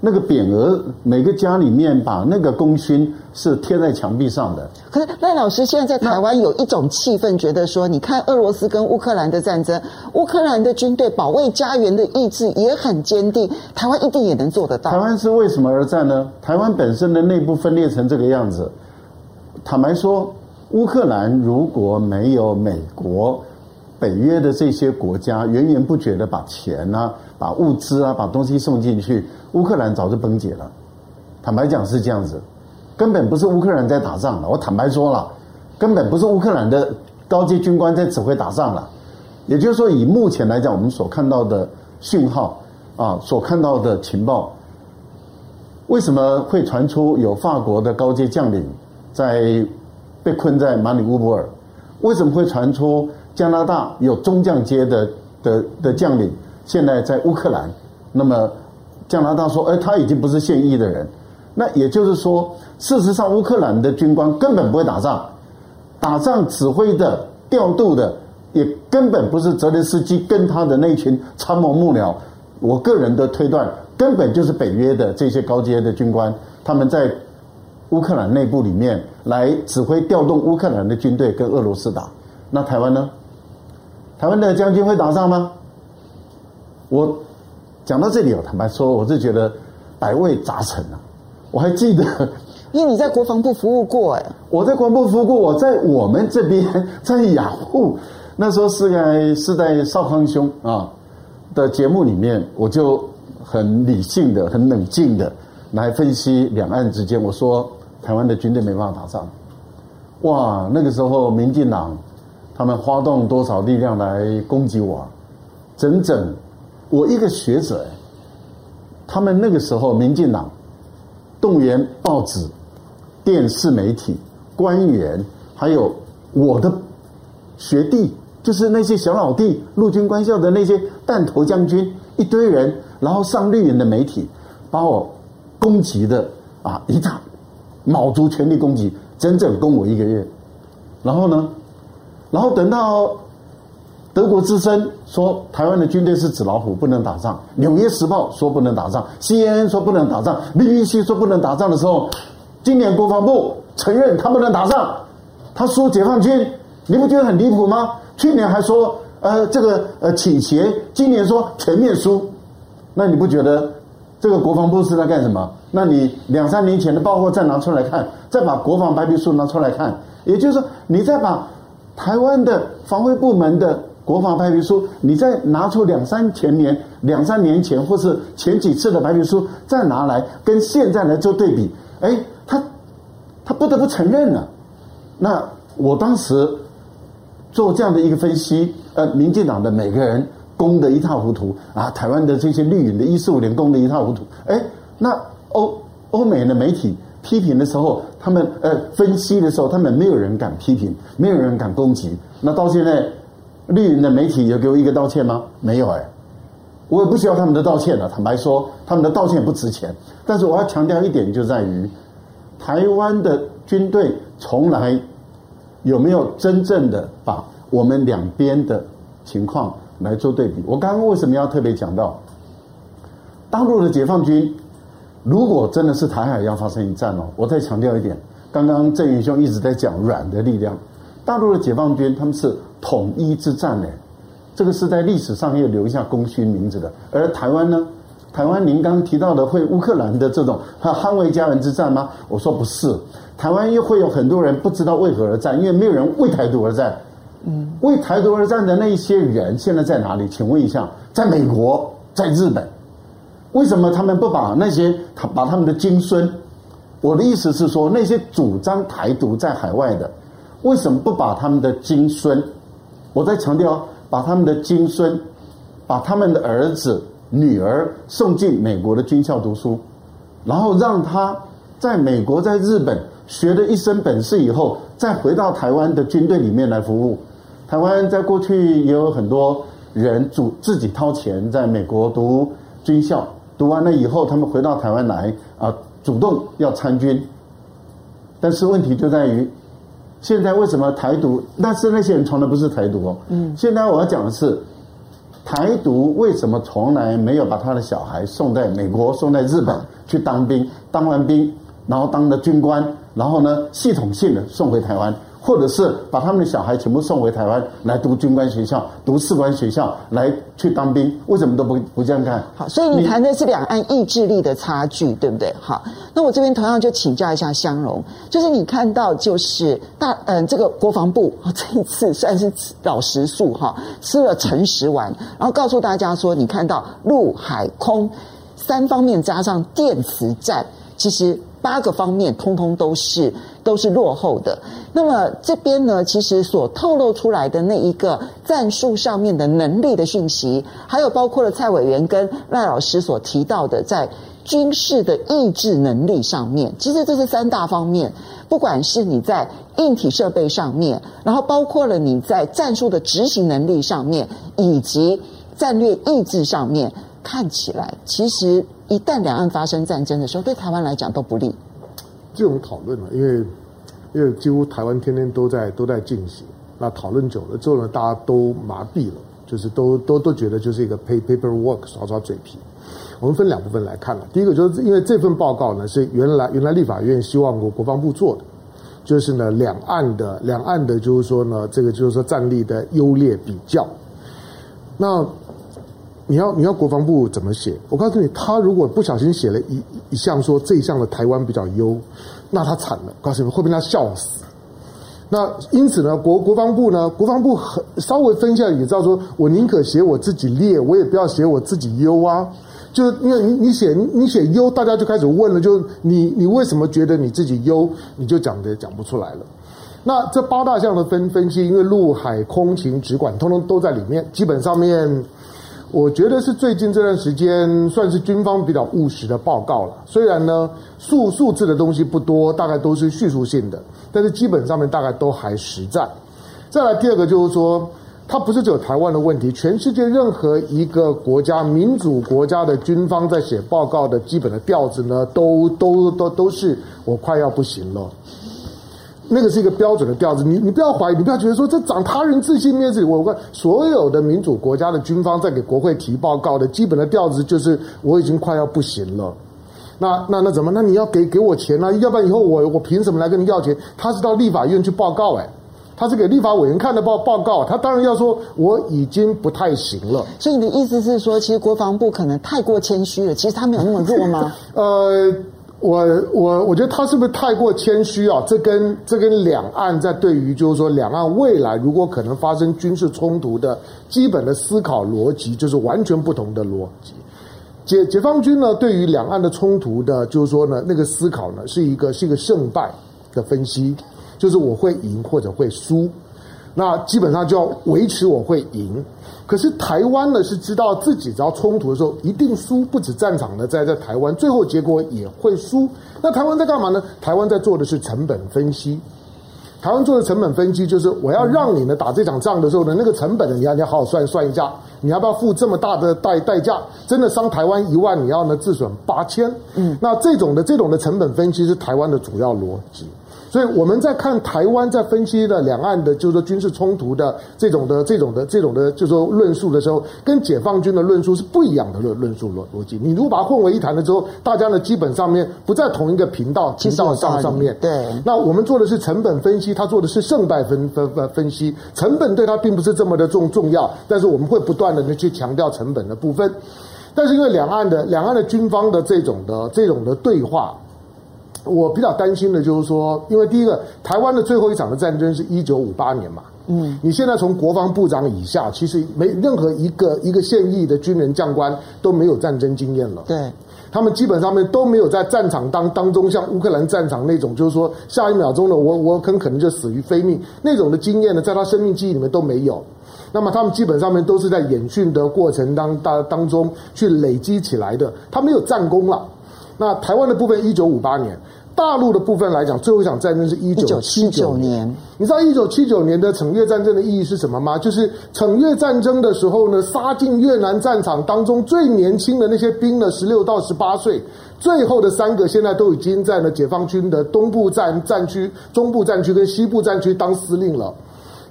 那个匾额，每个家里面把那个功勋是贴在墙壁上的。可是赖老师现在在台湾有一种气氛，觉得说，你看俄罗斯跟乌克兰的战争，乌克兰的军队保卫家园的意志也很坚定，台湾一定也能做得到。台湾是为什么而战呢？台湾本身的内部分裂成这个样子。坦白说，乌克兰如果没有美国北约的这些国家源源不绝的把钱啊、把物资啊、把东西送进去，乌克兰早就崩解了。坦白讲是这样子，根本不是乌克兰在打仗了。我坦白说了，根本不是乌克兰的高阶军官在指挥打仗了。也就是说，以目前来讲，我们所看到的讯号啊，所看到的情报，为什么会传出有法国的高阶将领在被困在马里乌波尔？为什么会传出加拿大有中将阶的的的将领现在在乌克兰？那么加拿大说，哎，他已经不是现役的人。那也就是说，事实上，乌克兰的军官根本不会打仗，打仗指挥的、调度的。也根本不是泽连斯基跟他的那群参谋幕僚，我个人的推断，根本就是北约的这些高阶的军官，他们在乌克兰内部里面来指挥调动乌克兰的军队跟俄罗斯打。那台湾呢？台湾的将军会打仗吗？我讲到这里，我坦白说，我是觉得百味杂陈啊。我还记得，因为你在国防部服务过，哎，我在国防部服务过，我在我们这边在雅虎。那时候是在是在少康兄啊的节目里面，我就很理性的、很冷静的来分析两岸之间。我说台湾的军队没办法打仗，哇！那个时候民进党他们发动多少力量来攻击我？整整我一个学者，他们那个时候民进党动员报纸、电视媒体、官员，还有我的学弟。就是那些小老弟，陆军官校的那些弹头将军，一堆人，然后上绿营的媒体，把我攻击的啊一仗，卯足全力攻击，整整攻我一个月。然后呢，然后等到德国之声说台湾的军队是纸老虎，不能打仗；纽约时报说不能打仗。；CNN 说不能打仗。；BBC 说不能打仗的时候，今年国防部承认他不能打仗，他说解放军，你不觉得很离谱吗？去年还说，呃，这个呃倾斜，今年说全面输，那你不觉得这个国防部是在干什么？那你两三年前的报告再拿出来看，再把国防白皮书拿出来看，也就是说，你再把台湾的防卫部门的国防白皮书，你再拿出两三前年、两三年前或是前几次的白皮书，再拿来跟现在来做对比，哎，他他不得不承认了。那我当时。做这样的一个分析，呃，民进党的每个人攻得一塌糊涂啊，台湾的这些绿营的一四五零攻得一塌糊涂，哎，那欧欧美的媒体批评的时候，他们呃分析的时候，他们没有人敢批评，没有人敢攻击。那到现在，绿营的媒体有给我一个道歉吗？没有哎，我也不需要他们的道歉了。坦白说，他们的道歉也不值钱。但是我要强调一点，就在于台湾的军队从来。有没有真正的把我们两边的情况来做对比？我刚刚为什么要特别讲到大陆的解放军？如果真的是台海要发生一战哦，我再强调一点，刚刚郑元兄一直在讲软的力量，大陆的解放军他们是统一之战呢，这个是在历史上要留下功勋名字的。而台湾呢？台湾您刚刚提到的会乌克兰的这种捍卫家园之战吗？我说不是。台湾又会有很多人不知道为何而战，因为没有人为台独而战。嗯，为台独而战的那一些人现在在哪里？请问一下，在美国，在日本，为什么他们不把那些他把他们的金孙？我的意思是说，那些主张台独在海外的，为什么不把他们的金孙？我在强调，把他们的金孙，把他们的儿子、女儿送进美国的军校读书，然后让他在美国、在日本。学了一身本事以后，再回到台湾的军队里面来服务。台湾在过去也有很多人主自己掏钱在美国读军校，读完了以后，他们回到台湾来啊，主动要参军。但是问题就在于，现在为什么台独？但是那些人从来不是台独哦。嗯。现在我要讲的是，台独为什么从来没有把他的小孩送在美国、送在日本去当兵？当完兵，然后当了军官。然后呢，系统性的送回台湾，或者是把他们的小孩全部送回台湾来读军官学校、读士官学校，来去当兵，为什么都不不这样干？好，所以你谈的是两岸意志力的差距，对不对？好，那我这边同样就请教一下香容，就是你看到就是大嗯、呃，这个国防部这一次算是老实数哈，吃了诚实丸，然后告诉大家说，你看到陆海空三方面加上电磁战，其实。八个方面通通都是都是落后的。那么这边呢，其实所透露出来的那一个战术上面的能力的讯息，还有包括了蔡委员跟赖老师所提到的在军事的意志能力上面，其实这是三大方面。不管是你在硬体设备上面，然后包括了你在战术的执行能力上面，以及战略意志上面，看起来其实。一旦两岸发生战争的时候，对台湾来讲都不利。这种讨论呢，因为因为几乎台湾天天都在都在进行，那讨论久了之后呢，大家都麻痹了，就是都都都觉得就是一个 paper work 耍耍嘴皮。我们分两部分来看了，第一个就是因为这份报告呢是原来原来立法院希望国国防部做的，就是呢两岸的两岸的，就是说呢这个就是说战力的优劣比较，那。你要你要国防部怎么写？我告诉你，他如果不小心写了一一项说这一项的台湾比较优，那他惨了。告诉你，会被他笑死。那因此呢，国国防部呢，国防部很稍微分析下也知道说，我宁可写我自己劣，我也不要写我自己优啊。就是因为你你写你写优，大家就开始问了，就你你为什么觉得你自己优？你就讲的讲不出来了。那这八大项的分分析，因为陆海空情直管通通都在里面，基本上面。我觉得是最近这段时间算是军方比较务实的报告了。虽然呢数数字的东西不多，大概都是叙述性的，但是基本上面大概都还实在。再来第二个就是说，它不是只有台湾的问题，全世界任何一个国家民主国家的军方在写报告的基本的调子呢，都都都都是我快要不行了。那个是一个标准的调子，你你不要怀疑，你不要觉得说这长他人自信面子。我问所有的民主国家的军方在给国会提报告的基本的调子就是我已经快要不行了。那那那怎么？那你要给给我钱呢？啊？要不然以后我我凭什么来跟你要钱？他是到立法院去报告哎，他是给立法委员看的报报告，他当然要说我已经不太行了。所以你的意思是说，其实国防部可能太过谦虚了，其实他没有那么弱吗？呃。我我我觉得他是不是太过谦虚啊？这跟这跟两岸在对于就是说两岸未来如果可能发生军事冲突的基本的思考逻辑，就是完全不同的逻辑。解解放军呢，对于两岸的冲突的，就是说呢，那个思考呢，是一个是一个胜败的分析，就是我会赢或者会输。那基本上就要维持我会赢，可是台湾呢是知道自己只要冲突的时候一定输，不止战场呢在在台湾，最后结果也会输。那台湾在干嘛呢？台湾在做的是成本分析。台湾做的成本分析就是我要让你呢打这场仗的时候呢，那个成本呢你要你要好好算算一下，你要不要付这么大的代代价？真的伤台湾一万，你要呢自损八千。嗯，那这种的这种的成本分析是台湾的主要逻辑。所以我们在看台湾在分析的两岸的，就是说军事冲突的这种的、这种的、这种的，就是说论述的时候，跟解放军的论述是不一样的论论述逻逻辑。你如果把它混为一谈了之后，大家呢基本上面不在同一个频道频道上上面。对。那我们做的是成本分析，他做的是胜败分分分分析。成本对他并不是这么的重重要，但是我们会不断的去强调成本的部分。但是因为两岸的两岸的军方的这种的这种的对话。我比较担心的就是说，因为第一个，台湾的最后一场的战争是一九五八年嘛，嗯，你现在从国防部长以下，其实没任何一个一个现役的军人将官都没有战争经验了，对，他们基本上面都没有在战场当当中像乌克兰战场那种，就是说下一秒钟呢，我我很可能就死于非命那种的经验呢，在他生命记忆里面都没有。那么他们基本上面都是在演训的过程当当当中去累积起来的，他没有战功了。那台湾的部分，一九五八年。大陆的部分来讲，最后一场战争是一九七九年。你知道一九七九年的惩越战争的意义是什么吗？就是惩越战争的时候呢，杀进越南战场当中最年轻的那些兵呢，十六到十八岁，最后的三个现在都已经在了解放军的东部战战区、中部战区跟西部战区当司令了。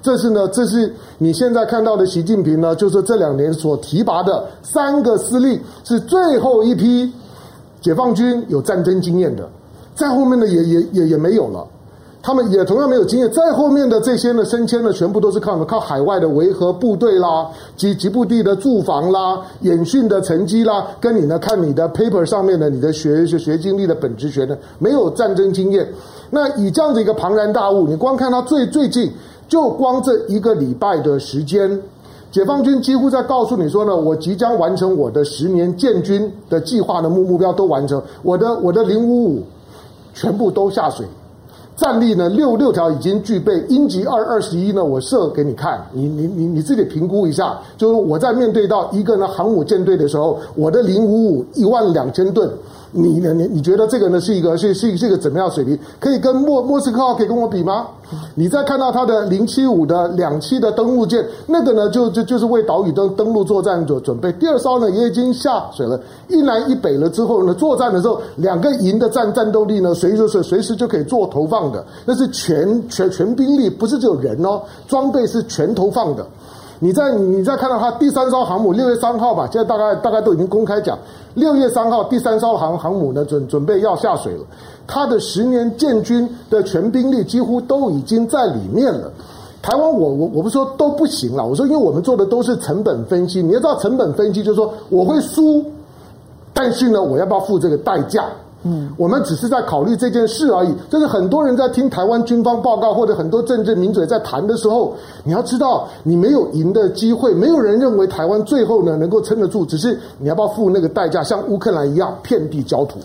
这是呢，这是你现在看到的习近平呢，就是这两年所提拔的三个司令，是最后一批解放军有战争经验的。再后面的也也也也没有了，他们也同样没有经验。再后面的这些呢，升迁呢，全部都是靠什么？靠海外的维和部队啦，及吉布地的驻防啦，演训的成绩啦，跟你呢看你的 paper 上面的你的学学学经历的本职学呢，没有战争经验。那以这样的一个庞然大物，你光看他最最近，就光这一个礼拜的时间。解放军几乎在告诉你说呢，我即将完成我的十年建军的计划的目目标都完成，我的我的零五五全部都下水，战力呢六六条已经具备，鹰击二二十一呢，我射给你看，你你你你自己评估一下，就是我在面对到一个呢航母舰队的时候，我的零五五一万两千吨。你呢？你你觉得这个呢是一个是是是一个怎么样水平？可以跟莫莫斯科号可以跟我比吗？你再看到它的零七五的两栖的登陆舰，那个呢就就就是为岛屿登登陆作战做准备。第二艘呢也已经下水了，一南一北了之后呢，作战的时候两个营的战战斗力呢，随时是随时就可以做投放的，那是全全全兵力，不是只有人哦，装备是全投放的。你再你再看到它第三艘航母六月三号吧，现在大概大概都已经公开讲，六月三号第三艘航航母呢准准备要下水了，它的十年建军的全兵力几乎都已经在里面了。台湾我我我不说都不行了，我说因为我们做的都是成本分析，你要知道成本分析就是说我会输，但是呢我要不要付这个代价？嗯，我们只是在考虑这件事而已。就是很多人在听台湾军方报告，或者很多政治名嘴在谈的时候，你要知道，你没有赢的机会，没有人认为台湾最后呢能够撑得住，只是你要不要付那个代价，像乌克兰一样遍地焦土。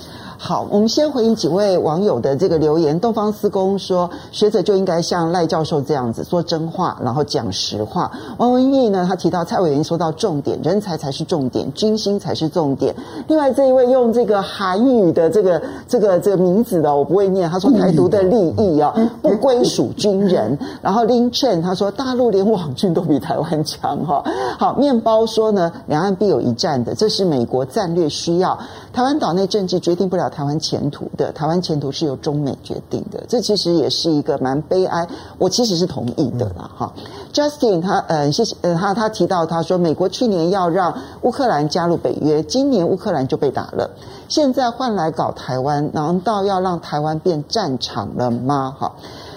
好，我们先回应几位网友的这个留言。东方司公说，学者就应该像赖教授这样子说真话，然后讲实话。王文义呢，他提到蔡委员说到重点，人才才是重点，军心才是重点。另外这一位用这个韩语的这个这个这个名字的，我不会念。他说台独的利益啊，不归属军人。然后林 Chen 他说大陆连网军都比台湾强哈。好，面包说呢，两岸必有一战的，这是美国战略需要。台湾岛内政治决定不了台湾前途的，台湾前途是由中美决定的。这其实也是一个蛮悲哀，我其实是同意的啦。哈、嗯、Justin 他呃谢谢他他提到他说，美国去年要让乌克兰加入北约，今年乌克兰就被打了，现在换来搞台湾，难道要让台湾变战场了吗？哈。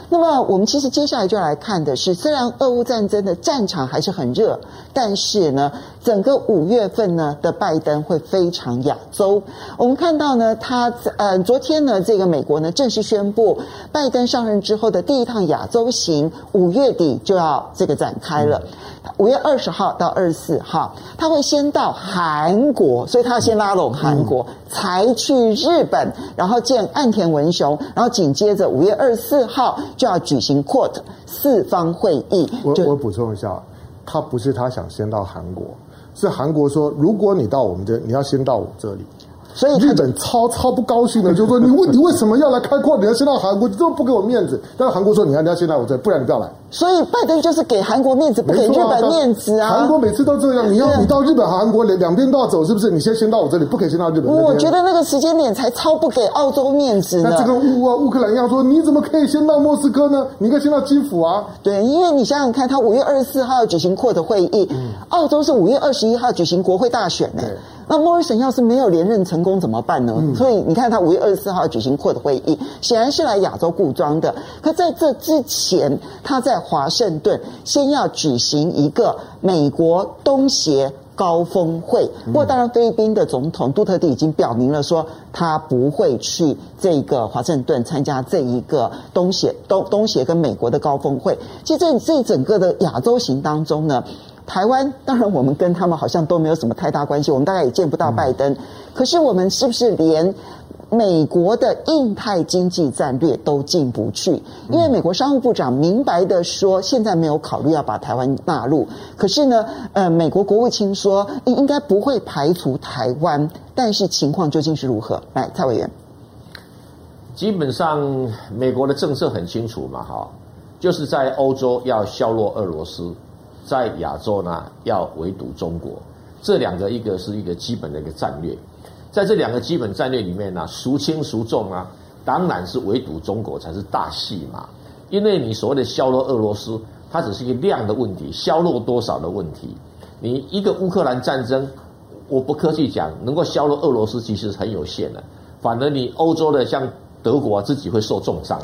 那么我们其实接下来就来看的是，虽然俄乌战争的战场还是很热，但是呢，整个五月份呢的拜登会非常亚洲。我们看到呢，他呃昨天呢，这个美国呢正式宣布，拜登上任之后的第一趟亚洲行，五月底就要这个展开了。五月二十号到二十四号，他会先到韩国，所以他要先拉拢韩国，才去日本，然后见岸田文雄，然后紧接着五月二十四号就要举行 QUAD 四方会议。我我补充一下，他不是他想先到韩国，是韩国说，如果你到我们这，你要先到我这里。所以日本超超不高兴的，就是说你为你为什么要来开矿？你要先到韩国，你这么不给我面子。但是韩国说，你要你要先来我这，不然你不要来。所以拜登就是给韩国面子，不给日本面子啊！韩国每次都这样，你要你到日本、韩国两两边都要走，是不是？你先先到我这里，不可以先到日本。我觉得那个时间点才超不给澳洲面子呢。那这个乌啊乌克兰一样说，你怎么可以先到莫斯科呢？你应该先到基辅啊！对，因为你想想看，他五月二十四号要举行 QUAD 会议，嗯、澳洲是五月二十一号举行国会大选呢。那莫里森要是没有连任成功怎么办呢？嗯、所以你看，他五月二十四号举行 QUAD 会议，显然是来亚洲固装的。可在这之前，他在华盛顿先要举行一个美国东协高峰会。不过，当然，菲律宾的总统杜特地已经表明了说，他不会去这个华盛顿参加这一个东协东东协跟美国的高峰会。其实，这这整个的亚洲行当中呢。台湾当然，我们跟他们好像都没有什么太大关系，我们大概也见不到拜登。可是，我们是不是连美国的印太经济战略都进不去？因为美国商务部长明白的说，现在没有考虑要把台湾纳入。可是呢，呃，美国国务卿说应该不会排除台湾，但是情况究竟是如何？来，蔡委员，基本上美国的政策很清楚嘛，哈，就是在欧洲要削弱俄罗斯。在亚洲呢，要围堵中国，这两个一个是一个基本的一个战略，在这两个基本战略里面呢，孰轻孰重啊？当然是围堵中国才是大戏嘛，因为你所谓的削弱俄罗斯，它只是一个量的问题，削弱多少的问题。你一个乌克兰战争，我不客气讲，能够削弱俄罗斯其实很有限的，反而你欧洲的像德国啊，自己会受重伤。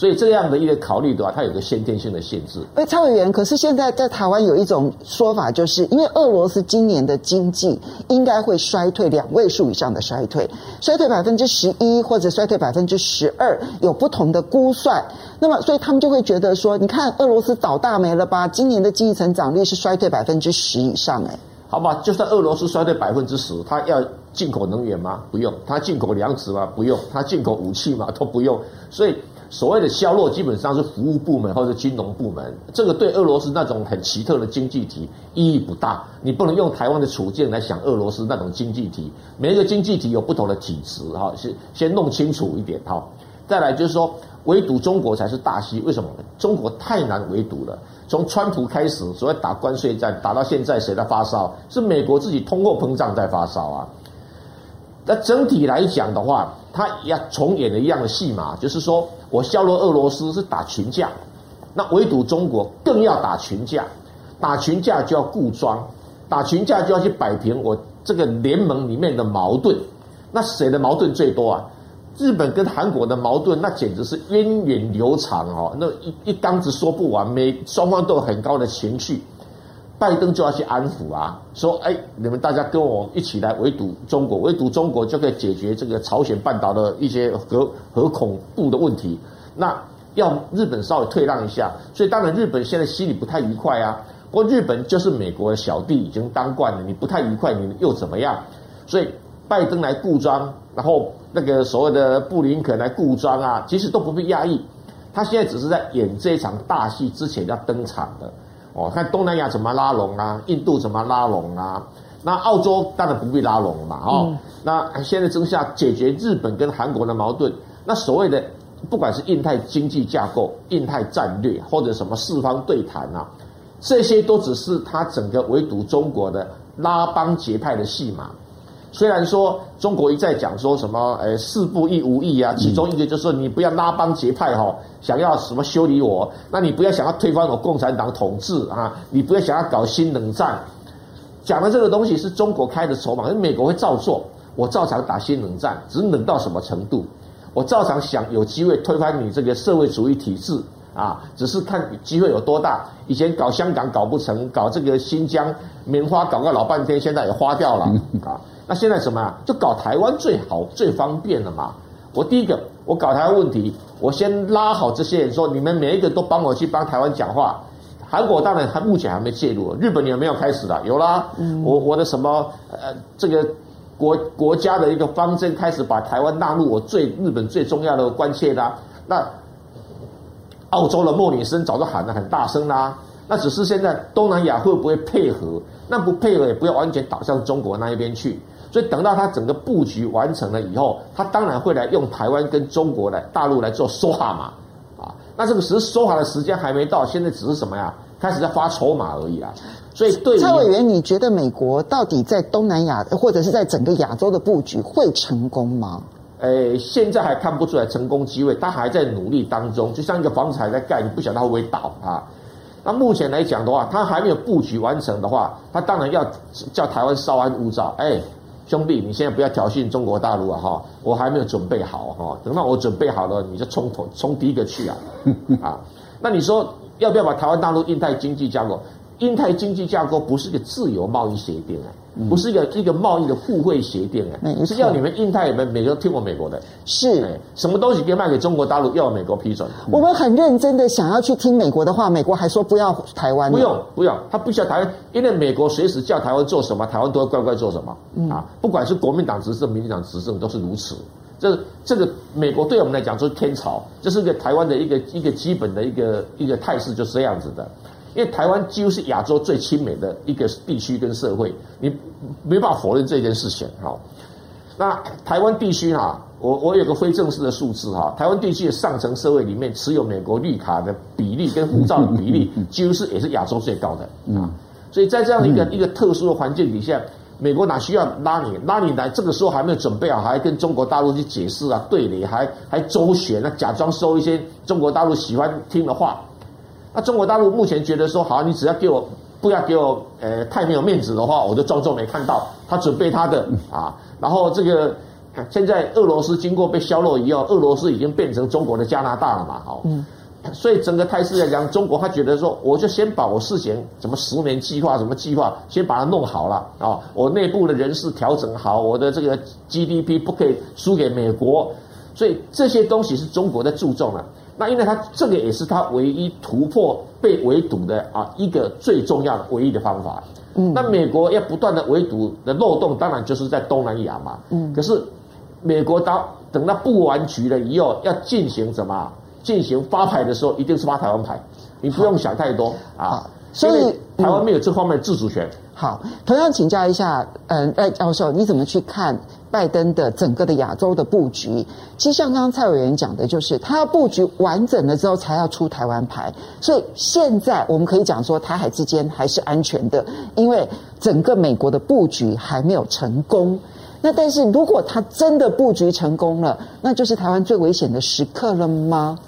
所以这样的一个考虑的话，它有个先天性的限制。哎，蔡委员，可是现在在台湾有一种说法，就是因为俄罗斯今年的经济应该会衰退两位数以上的衰退，衰退百分之十一或者衰退百分之十二，有不同的估算。那么，所以他们就会觉得说，你看俄罗斯倒大霉了吧？今年的经济成长率是衰退百分之十以上，哎，好吧，就算俄罗斯衰退百分之十，它要进口能源吗？不用，它进口粮食吗？不用，它进口武器吗？都不用，所以。所谓的削弱基本上是服务部门或者金融部门，这个对俄罗斯那种很奇特的经济体意义不大。你不能用台湾的处境来想俄罗斯那种经济体，每一个经济体有不同的体质哈，先先弄清楚一点哈。再来就是说，围堵中国才是大戏，为什么？中国太难围堵了。从川普开始，所谓打关税战，打到现在谁在发烧？是美国自己通货膨胀在发烧啊。那整体来讲的话，他要重演了一样的戏码，就是说我削弱俄罗斯是打群架，那围堵中国更要打群架，打群架就要固装，打群架就要去摆平我这个联盟里面的矛盾。那谁的矛盾最多啊？日本跟韩国的矛盾，那简直是源远流长哦，那一一缸子说不完，每双方都有很高的情绪。拜登就要去安抚啊，说：“哎，你们大家跟我一起来围堵中国，围堵中国就可以解决这个朝鲜半岛的一些核核恐怖的问题。那要日本稍微退让一下，所以当然日本现在心里不太愉快啊。不过日本就是美国的小弟，已经当惯了，你不太愉快，你又怎么样？所以拜登来固装，然后那个所谓的布林肯来固装啊，其实都不必讶异。他现在只是在演这一场大戏之前要登场的。”哦，看东南亚怎么拉拢啊，印度怎么拉拢啊？那澳洲当然不必拉拢了嘛，哦，嗯、那现在正下解决日本跟韩国的矛盾，那所谓的不管是印太经济架构、印太战略或者什么四方对谈啊，这些都只是他整个围堵中国的拉帮结派的戏码。虽然说中国一再讲说什么，诶，四不一无益啊，其中一个就是你不要拉帮结派哈，想要什么修理我，那你不要想要推翻我共产党统治啊，你不要想要搞新冷战，讲的这个东西是中国开的筹码，美国会照做，我照常打新冷战，只是冷到什么程度，我照常想有机会推翻你这个社会主义体制。啊，只是看机会有多大。以前搞香港搞不成，搞这个新疆棉花搞个老半天，现在也花掉了啊。那现在什么啊？就搞台湾最好最方便了嘛。我第一个，我搞台湾问题，我先拉好这些人，说你们每一个都帮我去帮台湾讲话。韩国当然还目前还没介入，日本有没有开始了？有啦。我我的什么呃这个国国家的一个方针开始把台湾纳入我最日本最重要的关切啦。那。澳洲的莫里森早就喊得很大声啦，那只是现在东南亚会不会配合？那不配合也不要完全倒向中国那一边去。所以等到他整个布局完成了以后，他当然会来用台湾跟中国来大陆来做说话嘛，啊，那这个时说话的时间还没到，现在只是什么呀？开始在发筹码而已啊。所以对蔡委员，你觉得美国到底在东南亚或者是在整个亚洲的布局会成功吗？诶，现在还看不出来成功机会，他还在努力当中，就像一个房子还在盖，你不晓得它会不会倒啊？那目前来讲的话，他还没有布局完成的话，他当然要叫台湾稍安勿躁。哎，兄弟，你现在不要挑衅中国大陆啊！哈，我还没有准备好哈，等到我准备好了，你就冲头冲第一个去啊！啊，那你说要不要把台湾大陆印太经济架构？印太经济架构不是一个自由贸易协定啊。不是一个一个贸易的互惠协定啊，是要你们印太里面每个都听我美国的，是，什么东西可以卖给中国大陆，要美国批准。我们很认真的想要去听美国的话，美国还说不要台湾，不用不用，他不需要台湾，因为美国随时叫台湾做什么，台湾都会乖乖做什么啊。不管是国民党执政、民进党执政都是如此。这这个美国对我们来讲就是天朝，这是一个台湾的一个一个基本的一个一个态势，就是这样子的。因为台湾几乎是亚洲最亲美的一个地区跟社会，你没办法否认这件事情。哈，那台湾地区哈，我我有个非正式的数字哈，台湾地区的上层社会里面持有美国绿卡的比例跟护照的比例，几乎是也是亚洲最高的啊。所以在这样一个一个特殊的环境底下，美国哪需要拉你拉你来？这个时候还没有准备好，还跟中国大陆去解释啊、对你，还还周旋，那假装说一些中国大陆喜欢听的话。那中国大陆目前觉得说好，你只要给我不要给我呃太没有面子的话，我就装作没看到。他准备他的啊，然后这个现在俄罗斯经过被削弱以后，俄罗斯已经变成中国的加拿大了嘛，好，嗯，所以整个态势来讲，中国他觉得说，我就先把我事前什么十年计划、什么计划，先把它弄好了啊，我内部的人事调整好，我的这个 GDP 不可以输给美国，所以这些东西是中国在注重的。那因为他这个也是他唯一突破被围堵的啊一个最重要的唯一的方法。嗯，那美国要不断的围堵的漏洞，当然就是在东南亚嘛。嗯，可是美国当等到布完局了以后，要进行什么？进行发牌的时候，一定是发台湾牌，你不用想太多啊。所以台湾没有这方面的自主权。好，同样请教一下，嗯，赖教授，你怎么去看？拜登的整个的亚洲的布局，其实像刚刚蔡委员讲的，就是他要布局完整了之后，才要出台湾牌。所以现在我们可以讲说，台海之间还是安全的，因为整个美国的布局还没有成功。那但是如果他真的布局成功了，那就是台湾最危险的时刻了吗？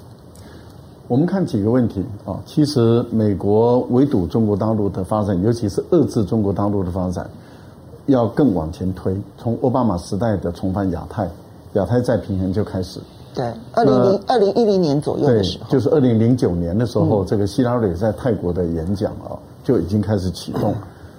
我们看几个问题啊，其实美国围堵中国大陆的发展，尤其是遏制中国大陆的发展。要更往前推，从奥巴马时代的重返亚太，亚太再平衡就开始。对，二零零二零一零年左右的时候，就是二零零九年的时候，嗯、这个希拉里在泰国的演讲啊，就已经开始启动。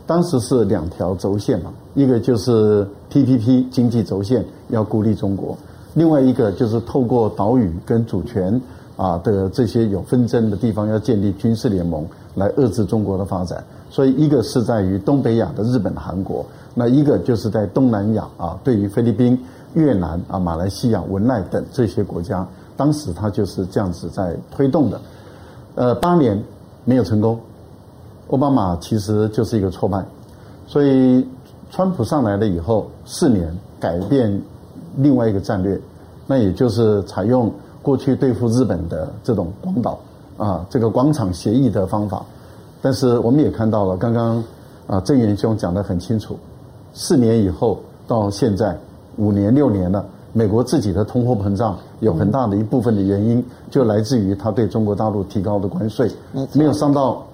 当时是两条轴线嘛，一个就是 TPP 经济轴线要孤立中国，另外一个就是透过岛屿跟主权啊的这些有纷争的地方，要建立军事联盟来遏制中国的发展。所以一个是在于东北亚的日本、韩国。那一个就是在东南亚啊，对于菲律宾、越南啊、马来西亚、文莱等这些国家，当时他就是这样子在推动的。呃，八年没有成功，奥巴马其实就是一个挫败，所以川普上来了以后，四年改变另外一个战略，那也就是采用过去对付日本的这种广岛啊这个广场协议的方法，但是我们也看到了，刚刚啊郑元兄讲得很清楚。四年以后到现在五年六年了，美国自己的通货膨胀有很大的一部分的原因，就来自于他对中国大陆提高的关税，没有伤到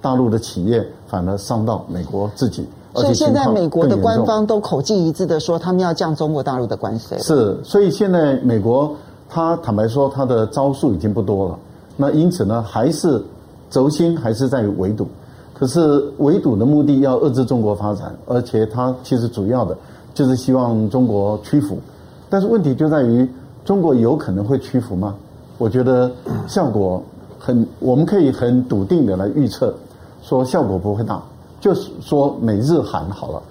大陆的企业，反而伤到美国自己。所以现在美国的官方都口径一致的说，他们要降中国大陆的关税。是，所以现在美国他坦白说，他的招数已经不多了。那因此呢，还是轴心还是在于围堵。可是围堵的目的要遏制中国发展，而且它其实主要的就是希望中国屈服。但是问题就在于，中国有可能会屈服吗？我觉得效果很，我们可以很笃定的来预测，说效果不会大。就是说美日韩好了，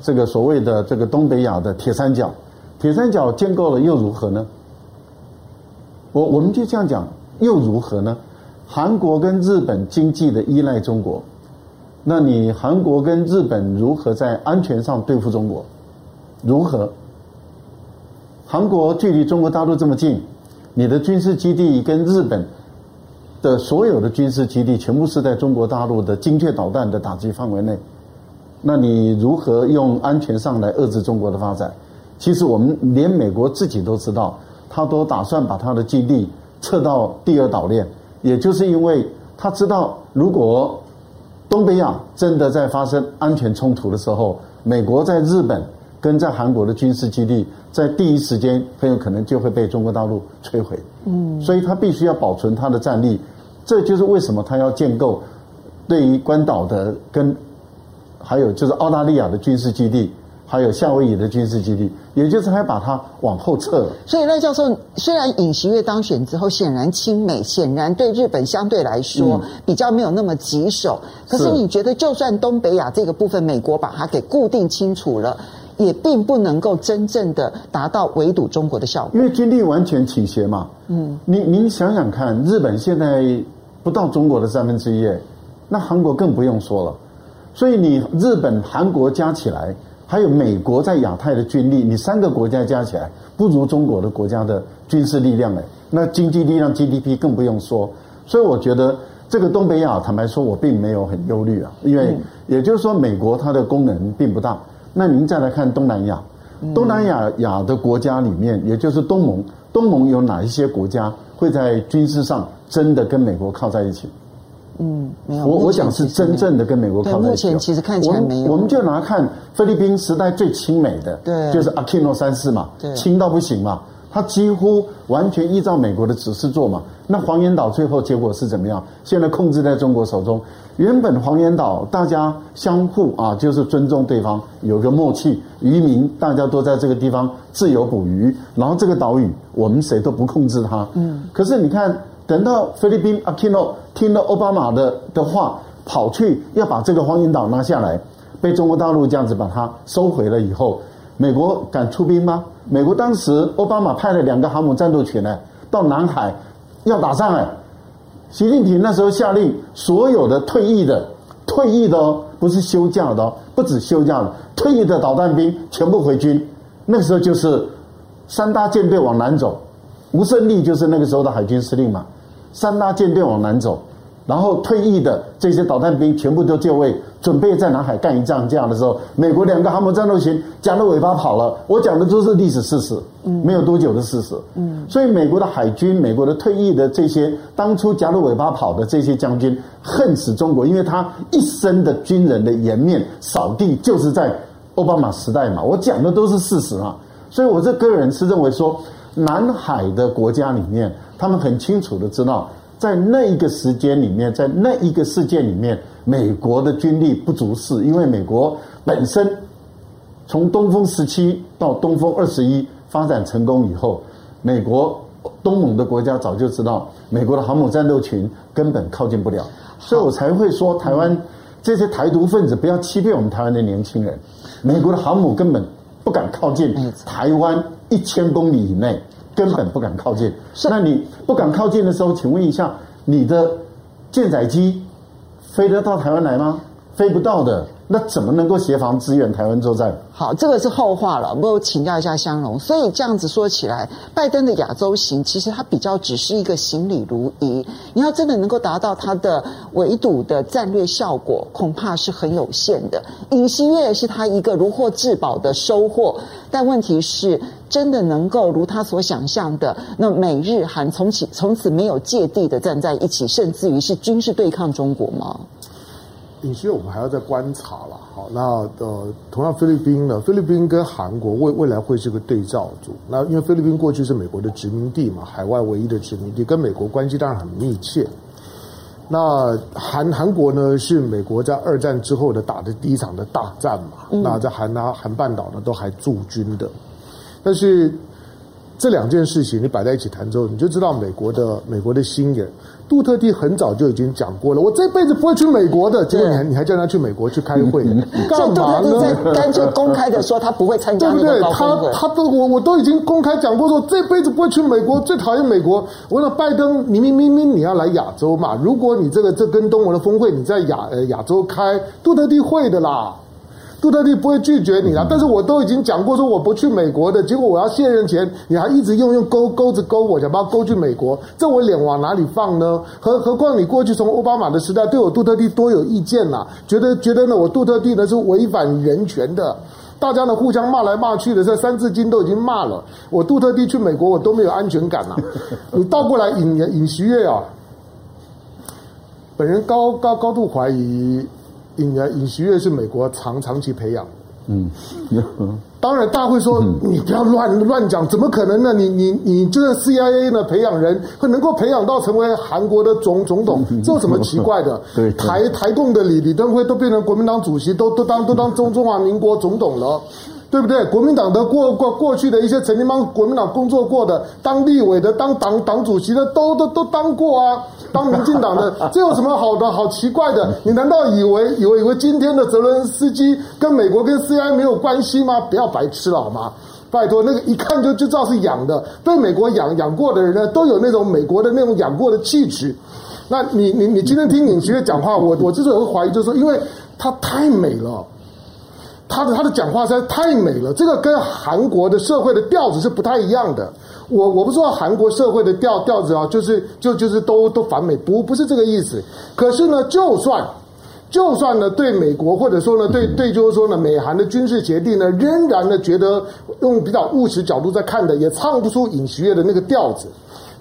这个所谓的这个东北亚的铁三角，铁三角建构了又如何呢？我我们就这样讲，又如何呢？韩国跟日本经济的依赖中国。那你韩国跟日本如何在安全上对付中国？如何？韩国距离中国大陆这么近，你的军事基地跟日本的所有的军事基地全部是在中国大陆的精确导弹的打击范围内，那你如何用安全上来遏制中国的发展？其实我们连美国自己都知道，他都打算把他的基地撤到第二岛链，也就是因为他知道如果。东北亚真的在发生安全冲突的时候，美国在日本跟在韩国的军事基地，在第一时间很有可能就会被中国大陆摧毁。嗯，所以他必须要保存他的战力，这就是为什么他要建构对于关岛的跟还有就是澳大利亚的军事基地。还有夏威夷的军事基地，也就是还把它往后撤了。所以赖教授，虽然尹锡悦当选之后，显然亲美，显然对日本相对来说、嗯、比较没有那么棘手。可是你觉得，就算东北亚这个部分，美国把它给固定清楚了，也并不能够真正的达到围堵中国的效果。因为军力完全倾斜嘛。嗯，你您想想看，日本现在不到中国的三分之一，那韩国更不用说了。所以你日本、韩国加起来。还有美国在亚太的军力，你三个国家加起来不如中国的国家的军事力量哎，那经济力量 GDP 更不用说。所以我觉得这个东北亚，坦白说，我并没有很忧虑啊，因为也就是说，美国它的功能并不大。那您再来看东南亚，东南亚亚的国家里面，也就是东盟，东盟有哪一些国家会在军事上真的跟美国靠在一起？嗯，没有。我我想是真正的跟美国靠在一起。目前其实看起来没有。我们就拿看菲律宾时代最亲美的，对，就是阿基诺三世嘛，对，亲到不行嘛。他几乎完全依照美国的指示做嘛。那黄岩岛最后结果是怎么样？现在控制在中国手中。原本黄岩岛大家相互啊，就是尊重对方，有个默契，渔民大家都在这个地方自由捕鱼，然后这个岛屿我们谁都不控制它。嗯。可是你看，等到菲律宾阿基诺听了奥巴马的的话，跑去要把这个黄岩岛拿下来，被中国大陆这样子把它收回了以后。美国敢出兵吗？美国当时奥巴马派了两个航母战斗群呢，到南海要打仗哎。习近平那时候下令，所有的退役的、退役的哦，不是休假的哦，不止休假的，退役的导弹兵全部回军。那个时候就是三大舰队往南走，吴胜利就是那个时候的海军司令嘛。三大舰队往南走。然后退役的这些导弹兵全部都就位，准备在南海干一仗。这样的时候，美国两个航母战斗群夹着尾巴跑了。我讲的都是历史事实，嗯，没有多久的事实，嗯。所以美国的海军、美国的退役的这些当初夹着尾巴跑的这些将军，恨死中国，因为他一生的军人的颜面扫地就是在奥巴马时代嘛。我讲的都是事实啊。所以我这个人是认为说，南海的国家里面，他们很清楚的知道。在那一个时间里面，在那一个事件里面，美国的军力不足是，因为美国本身从东风十七到东风二十一发展成功以后，美国东盟的国家早就知道，美国的航母战斗群根本靠近不了，所以我才会说，台湾这些台独分子不要欺骗我们台湾的年轻人，美国的航母根本不敢靠近台湾一千公里以内。根本不敢靠近。是，那你不敢靠近的时候，请问一下，你的舰载机飞得到台湾来吗？飞不到的。那怎么能够协防支援台湾作战？好，这个是后话了。我请教一下香龙。所以这样子说起来，拜登的亚洲行其实他比较只是一个行礼如仪。你要真的能够达到他的围堵的战略效果，恐怕是很有限的。尹锡悦是他一个如获至宝的收获，但问题是，真的能够如他所想象的，那美日韩从此从此没有芥蒂的站在一起，甚至于是军事对抗中国吗？尹锡悦我们还要再观察了。好，那呃，同样菲律宾呢？菲律宾跟韩国未未来会是个对照组。那因为菲律宾过去是美国的殖民地嘛，海外唯一的殖民地，跟美国关系当然很密切。那韩韩国呢，是美国在二战之后的打的第一场的大战嘛。嗯、那在韩啊韩半岛呢，都还驻军的。但是这两件事情你摆在一起谈之后，你就知道美国的美国的心眼。杜特地很早就已经讲过了，我这辈子不会去美国的。结果你还你还叫他去美国去开会，干嘛呢？在干脆公开的说他不会参加，对不对？他他都我我都已经公开讲过说，这辈子不会去美国，最讨厌美国。我说拜登，明明明明你要来亚洲嘛，如果你这个这跟东盟的峰会你在亚呃亚洲开，杜特地会的啦。杜特地不会拒绝你啦，但是我都已经讲过说我不去美国的，结果我要卸任前，你还一直用用钩钩子勾我，想把我勾去美国，这我脸往哪里放呢？何何况你过去从奥巴马的时代对我杜特地多有意见呐，觉得觉得呢我杜特地呢是违反人权的，大家呢互相骂来骂去的，这三字经都已经骂了，我杜特地去美国我都没有安全感呐，你倒过来尹尹锡悦啊，本人高高高度怀疑。尹尹锡悦是美国长长期培养，嗯，当然大家会说你不要乱乱讲，怎么可能呢？你你你就是 CIA 呢培养人，会能够培养到成为韩国的总总统，这有什么奇怪的？对，台台共的李李登辉都变成国民党主席，都都当都当中中华民国总统了。对不对？国民党的过过过去的一些曾经帮国民党工作过的，当立委的、当党党主席的，都都都当过啊。当民进党的，这有什么好的？好奇怪的？你难道以为以为以为今天的泽伦斯基跟美国跟 CIA 没有关系吗？不要白痴了好吗？拜托，那个一看就就知道是养的，被美国养养过的人呢，都有那种美国的那种养过的气质。那你你你今天听尹锡悦讲话，我我之所以会怀疑，就是说，因为他太美了。他的他的讲话实在太美了，这个跟韩国的社会的调子是不太一样的。我我不知道韩国社会的调调子啊，就是就就是都都反美，不不是这个意思。可是呢，就算就算呢，对美国或者说呢，对对就是说呢，美韩的军事协定呢，仍然呢觉得用比较务实角度在看的，也唱不出尹锡悦的那个调子。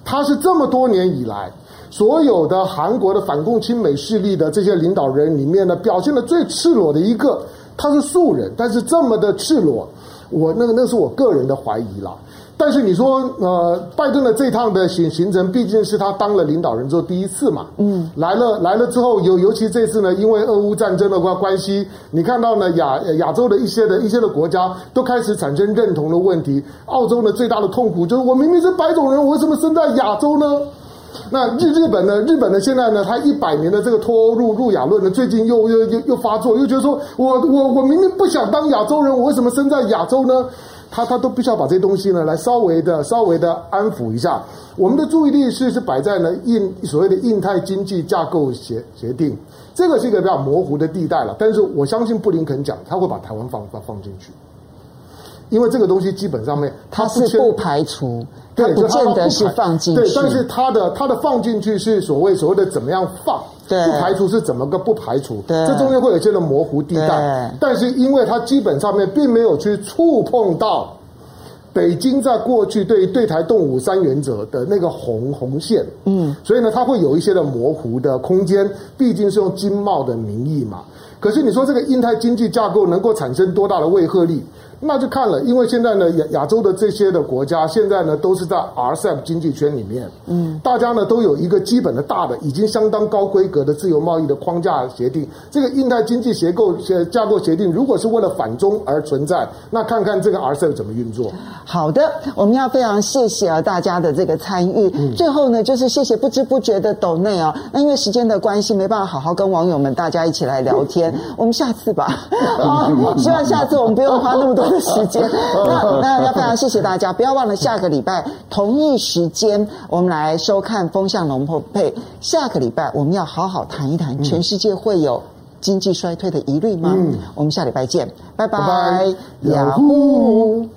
他是这么多年以来。所有的韩国的反共亲美势力的这些领导人里面呢，表现的最赤裸的一个，他是素人，但是这么的赤裸，我那个那是我个人的怀疑啦。但是你说，呃，拜登的这趟的行行程，毕竟是他当了领导人之后第一次嘛，嗯，来了来了之后，尤尤其这次呢，因为俄乌战争的关关系，你看到呢亚亚洲的一些的一些的国家都开始产生认同的问题。澳洲呢最大的痛苦就是我明明是白种人，我为什么生在亚洲呢？那日日本呢？日本呢？现在呢？他一百年的这个脱欧入入亚论呢，最近又又又又发作，又觉得说我我我明明不想当亚洲人，我为什么生在亚洲呢？他他都必须要把这些东西呢，来稍微的稍微的安抚一下。我们的注意力是是摆在呢印所谓的印太经济架构协协定，这个是一个比较模糊的地带了。但是我相信布林肯讲，他会把台湾放放放进去。因为这个东西基本上面，它是不排除，它，不见得是放进去。对，但是它的它的放进去是所谓所谓的怎么样放，不排除是怎么个不排除，对，这中间会有一些的模糊地带。但是因为它基本上面并没有去触碰到北京在过去对对台动武三原则的那个红红线，嗯，所以呢，它会有一些的模糊的空间，毕竟是用经贸的名义嘛。可是你说这个印太经济架构能够产生多大的威慑力？那就看了，因为现在呢，亚亚洲的这些的国家，现在呢都是在 RCEP 经济圈里面，嗯，大家呢都有一个基本的大的，已经相当高规格的自由贸易的框架协定。这个印太经济结构协架构协定，如果是为了反中而存在，那看看这个 RCEP 怎么运作。好的，我们要非常谢谢啊大家的这个参与。嗯、最后呢，就是谢谢不知不觉的抖内啊，那因为时间的关系，没办法好好跟网友们大家一起来聊天，嗯、我们下次吧。好，希望下次我们不用花那么多。时间，那那要非常谢谢大家，不要忘了下个礼拜同一时间，我们来收看《风向龙凤配》。下个礼拜我们要好好谈一谈，全世界会有经济衰退的疑虑吗？嗯，我们下礼拜见，拜拜，雅虎。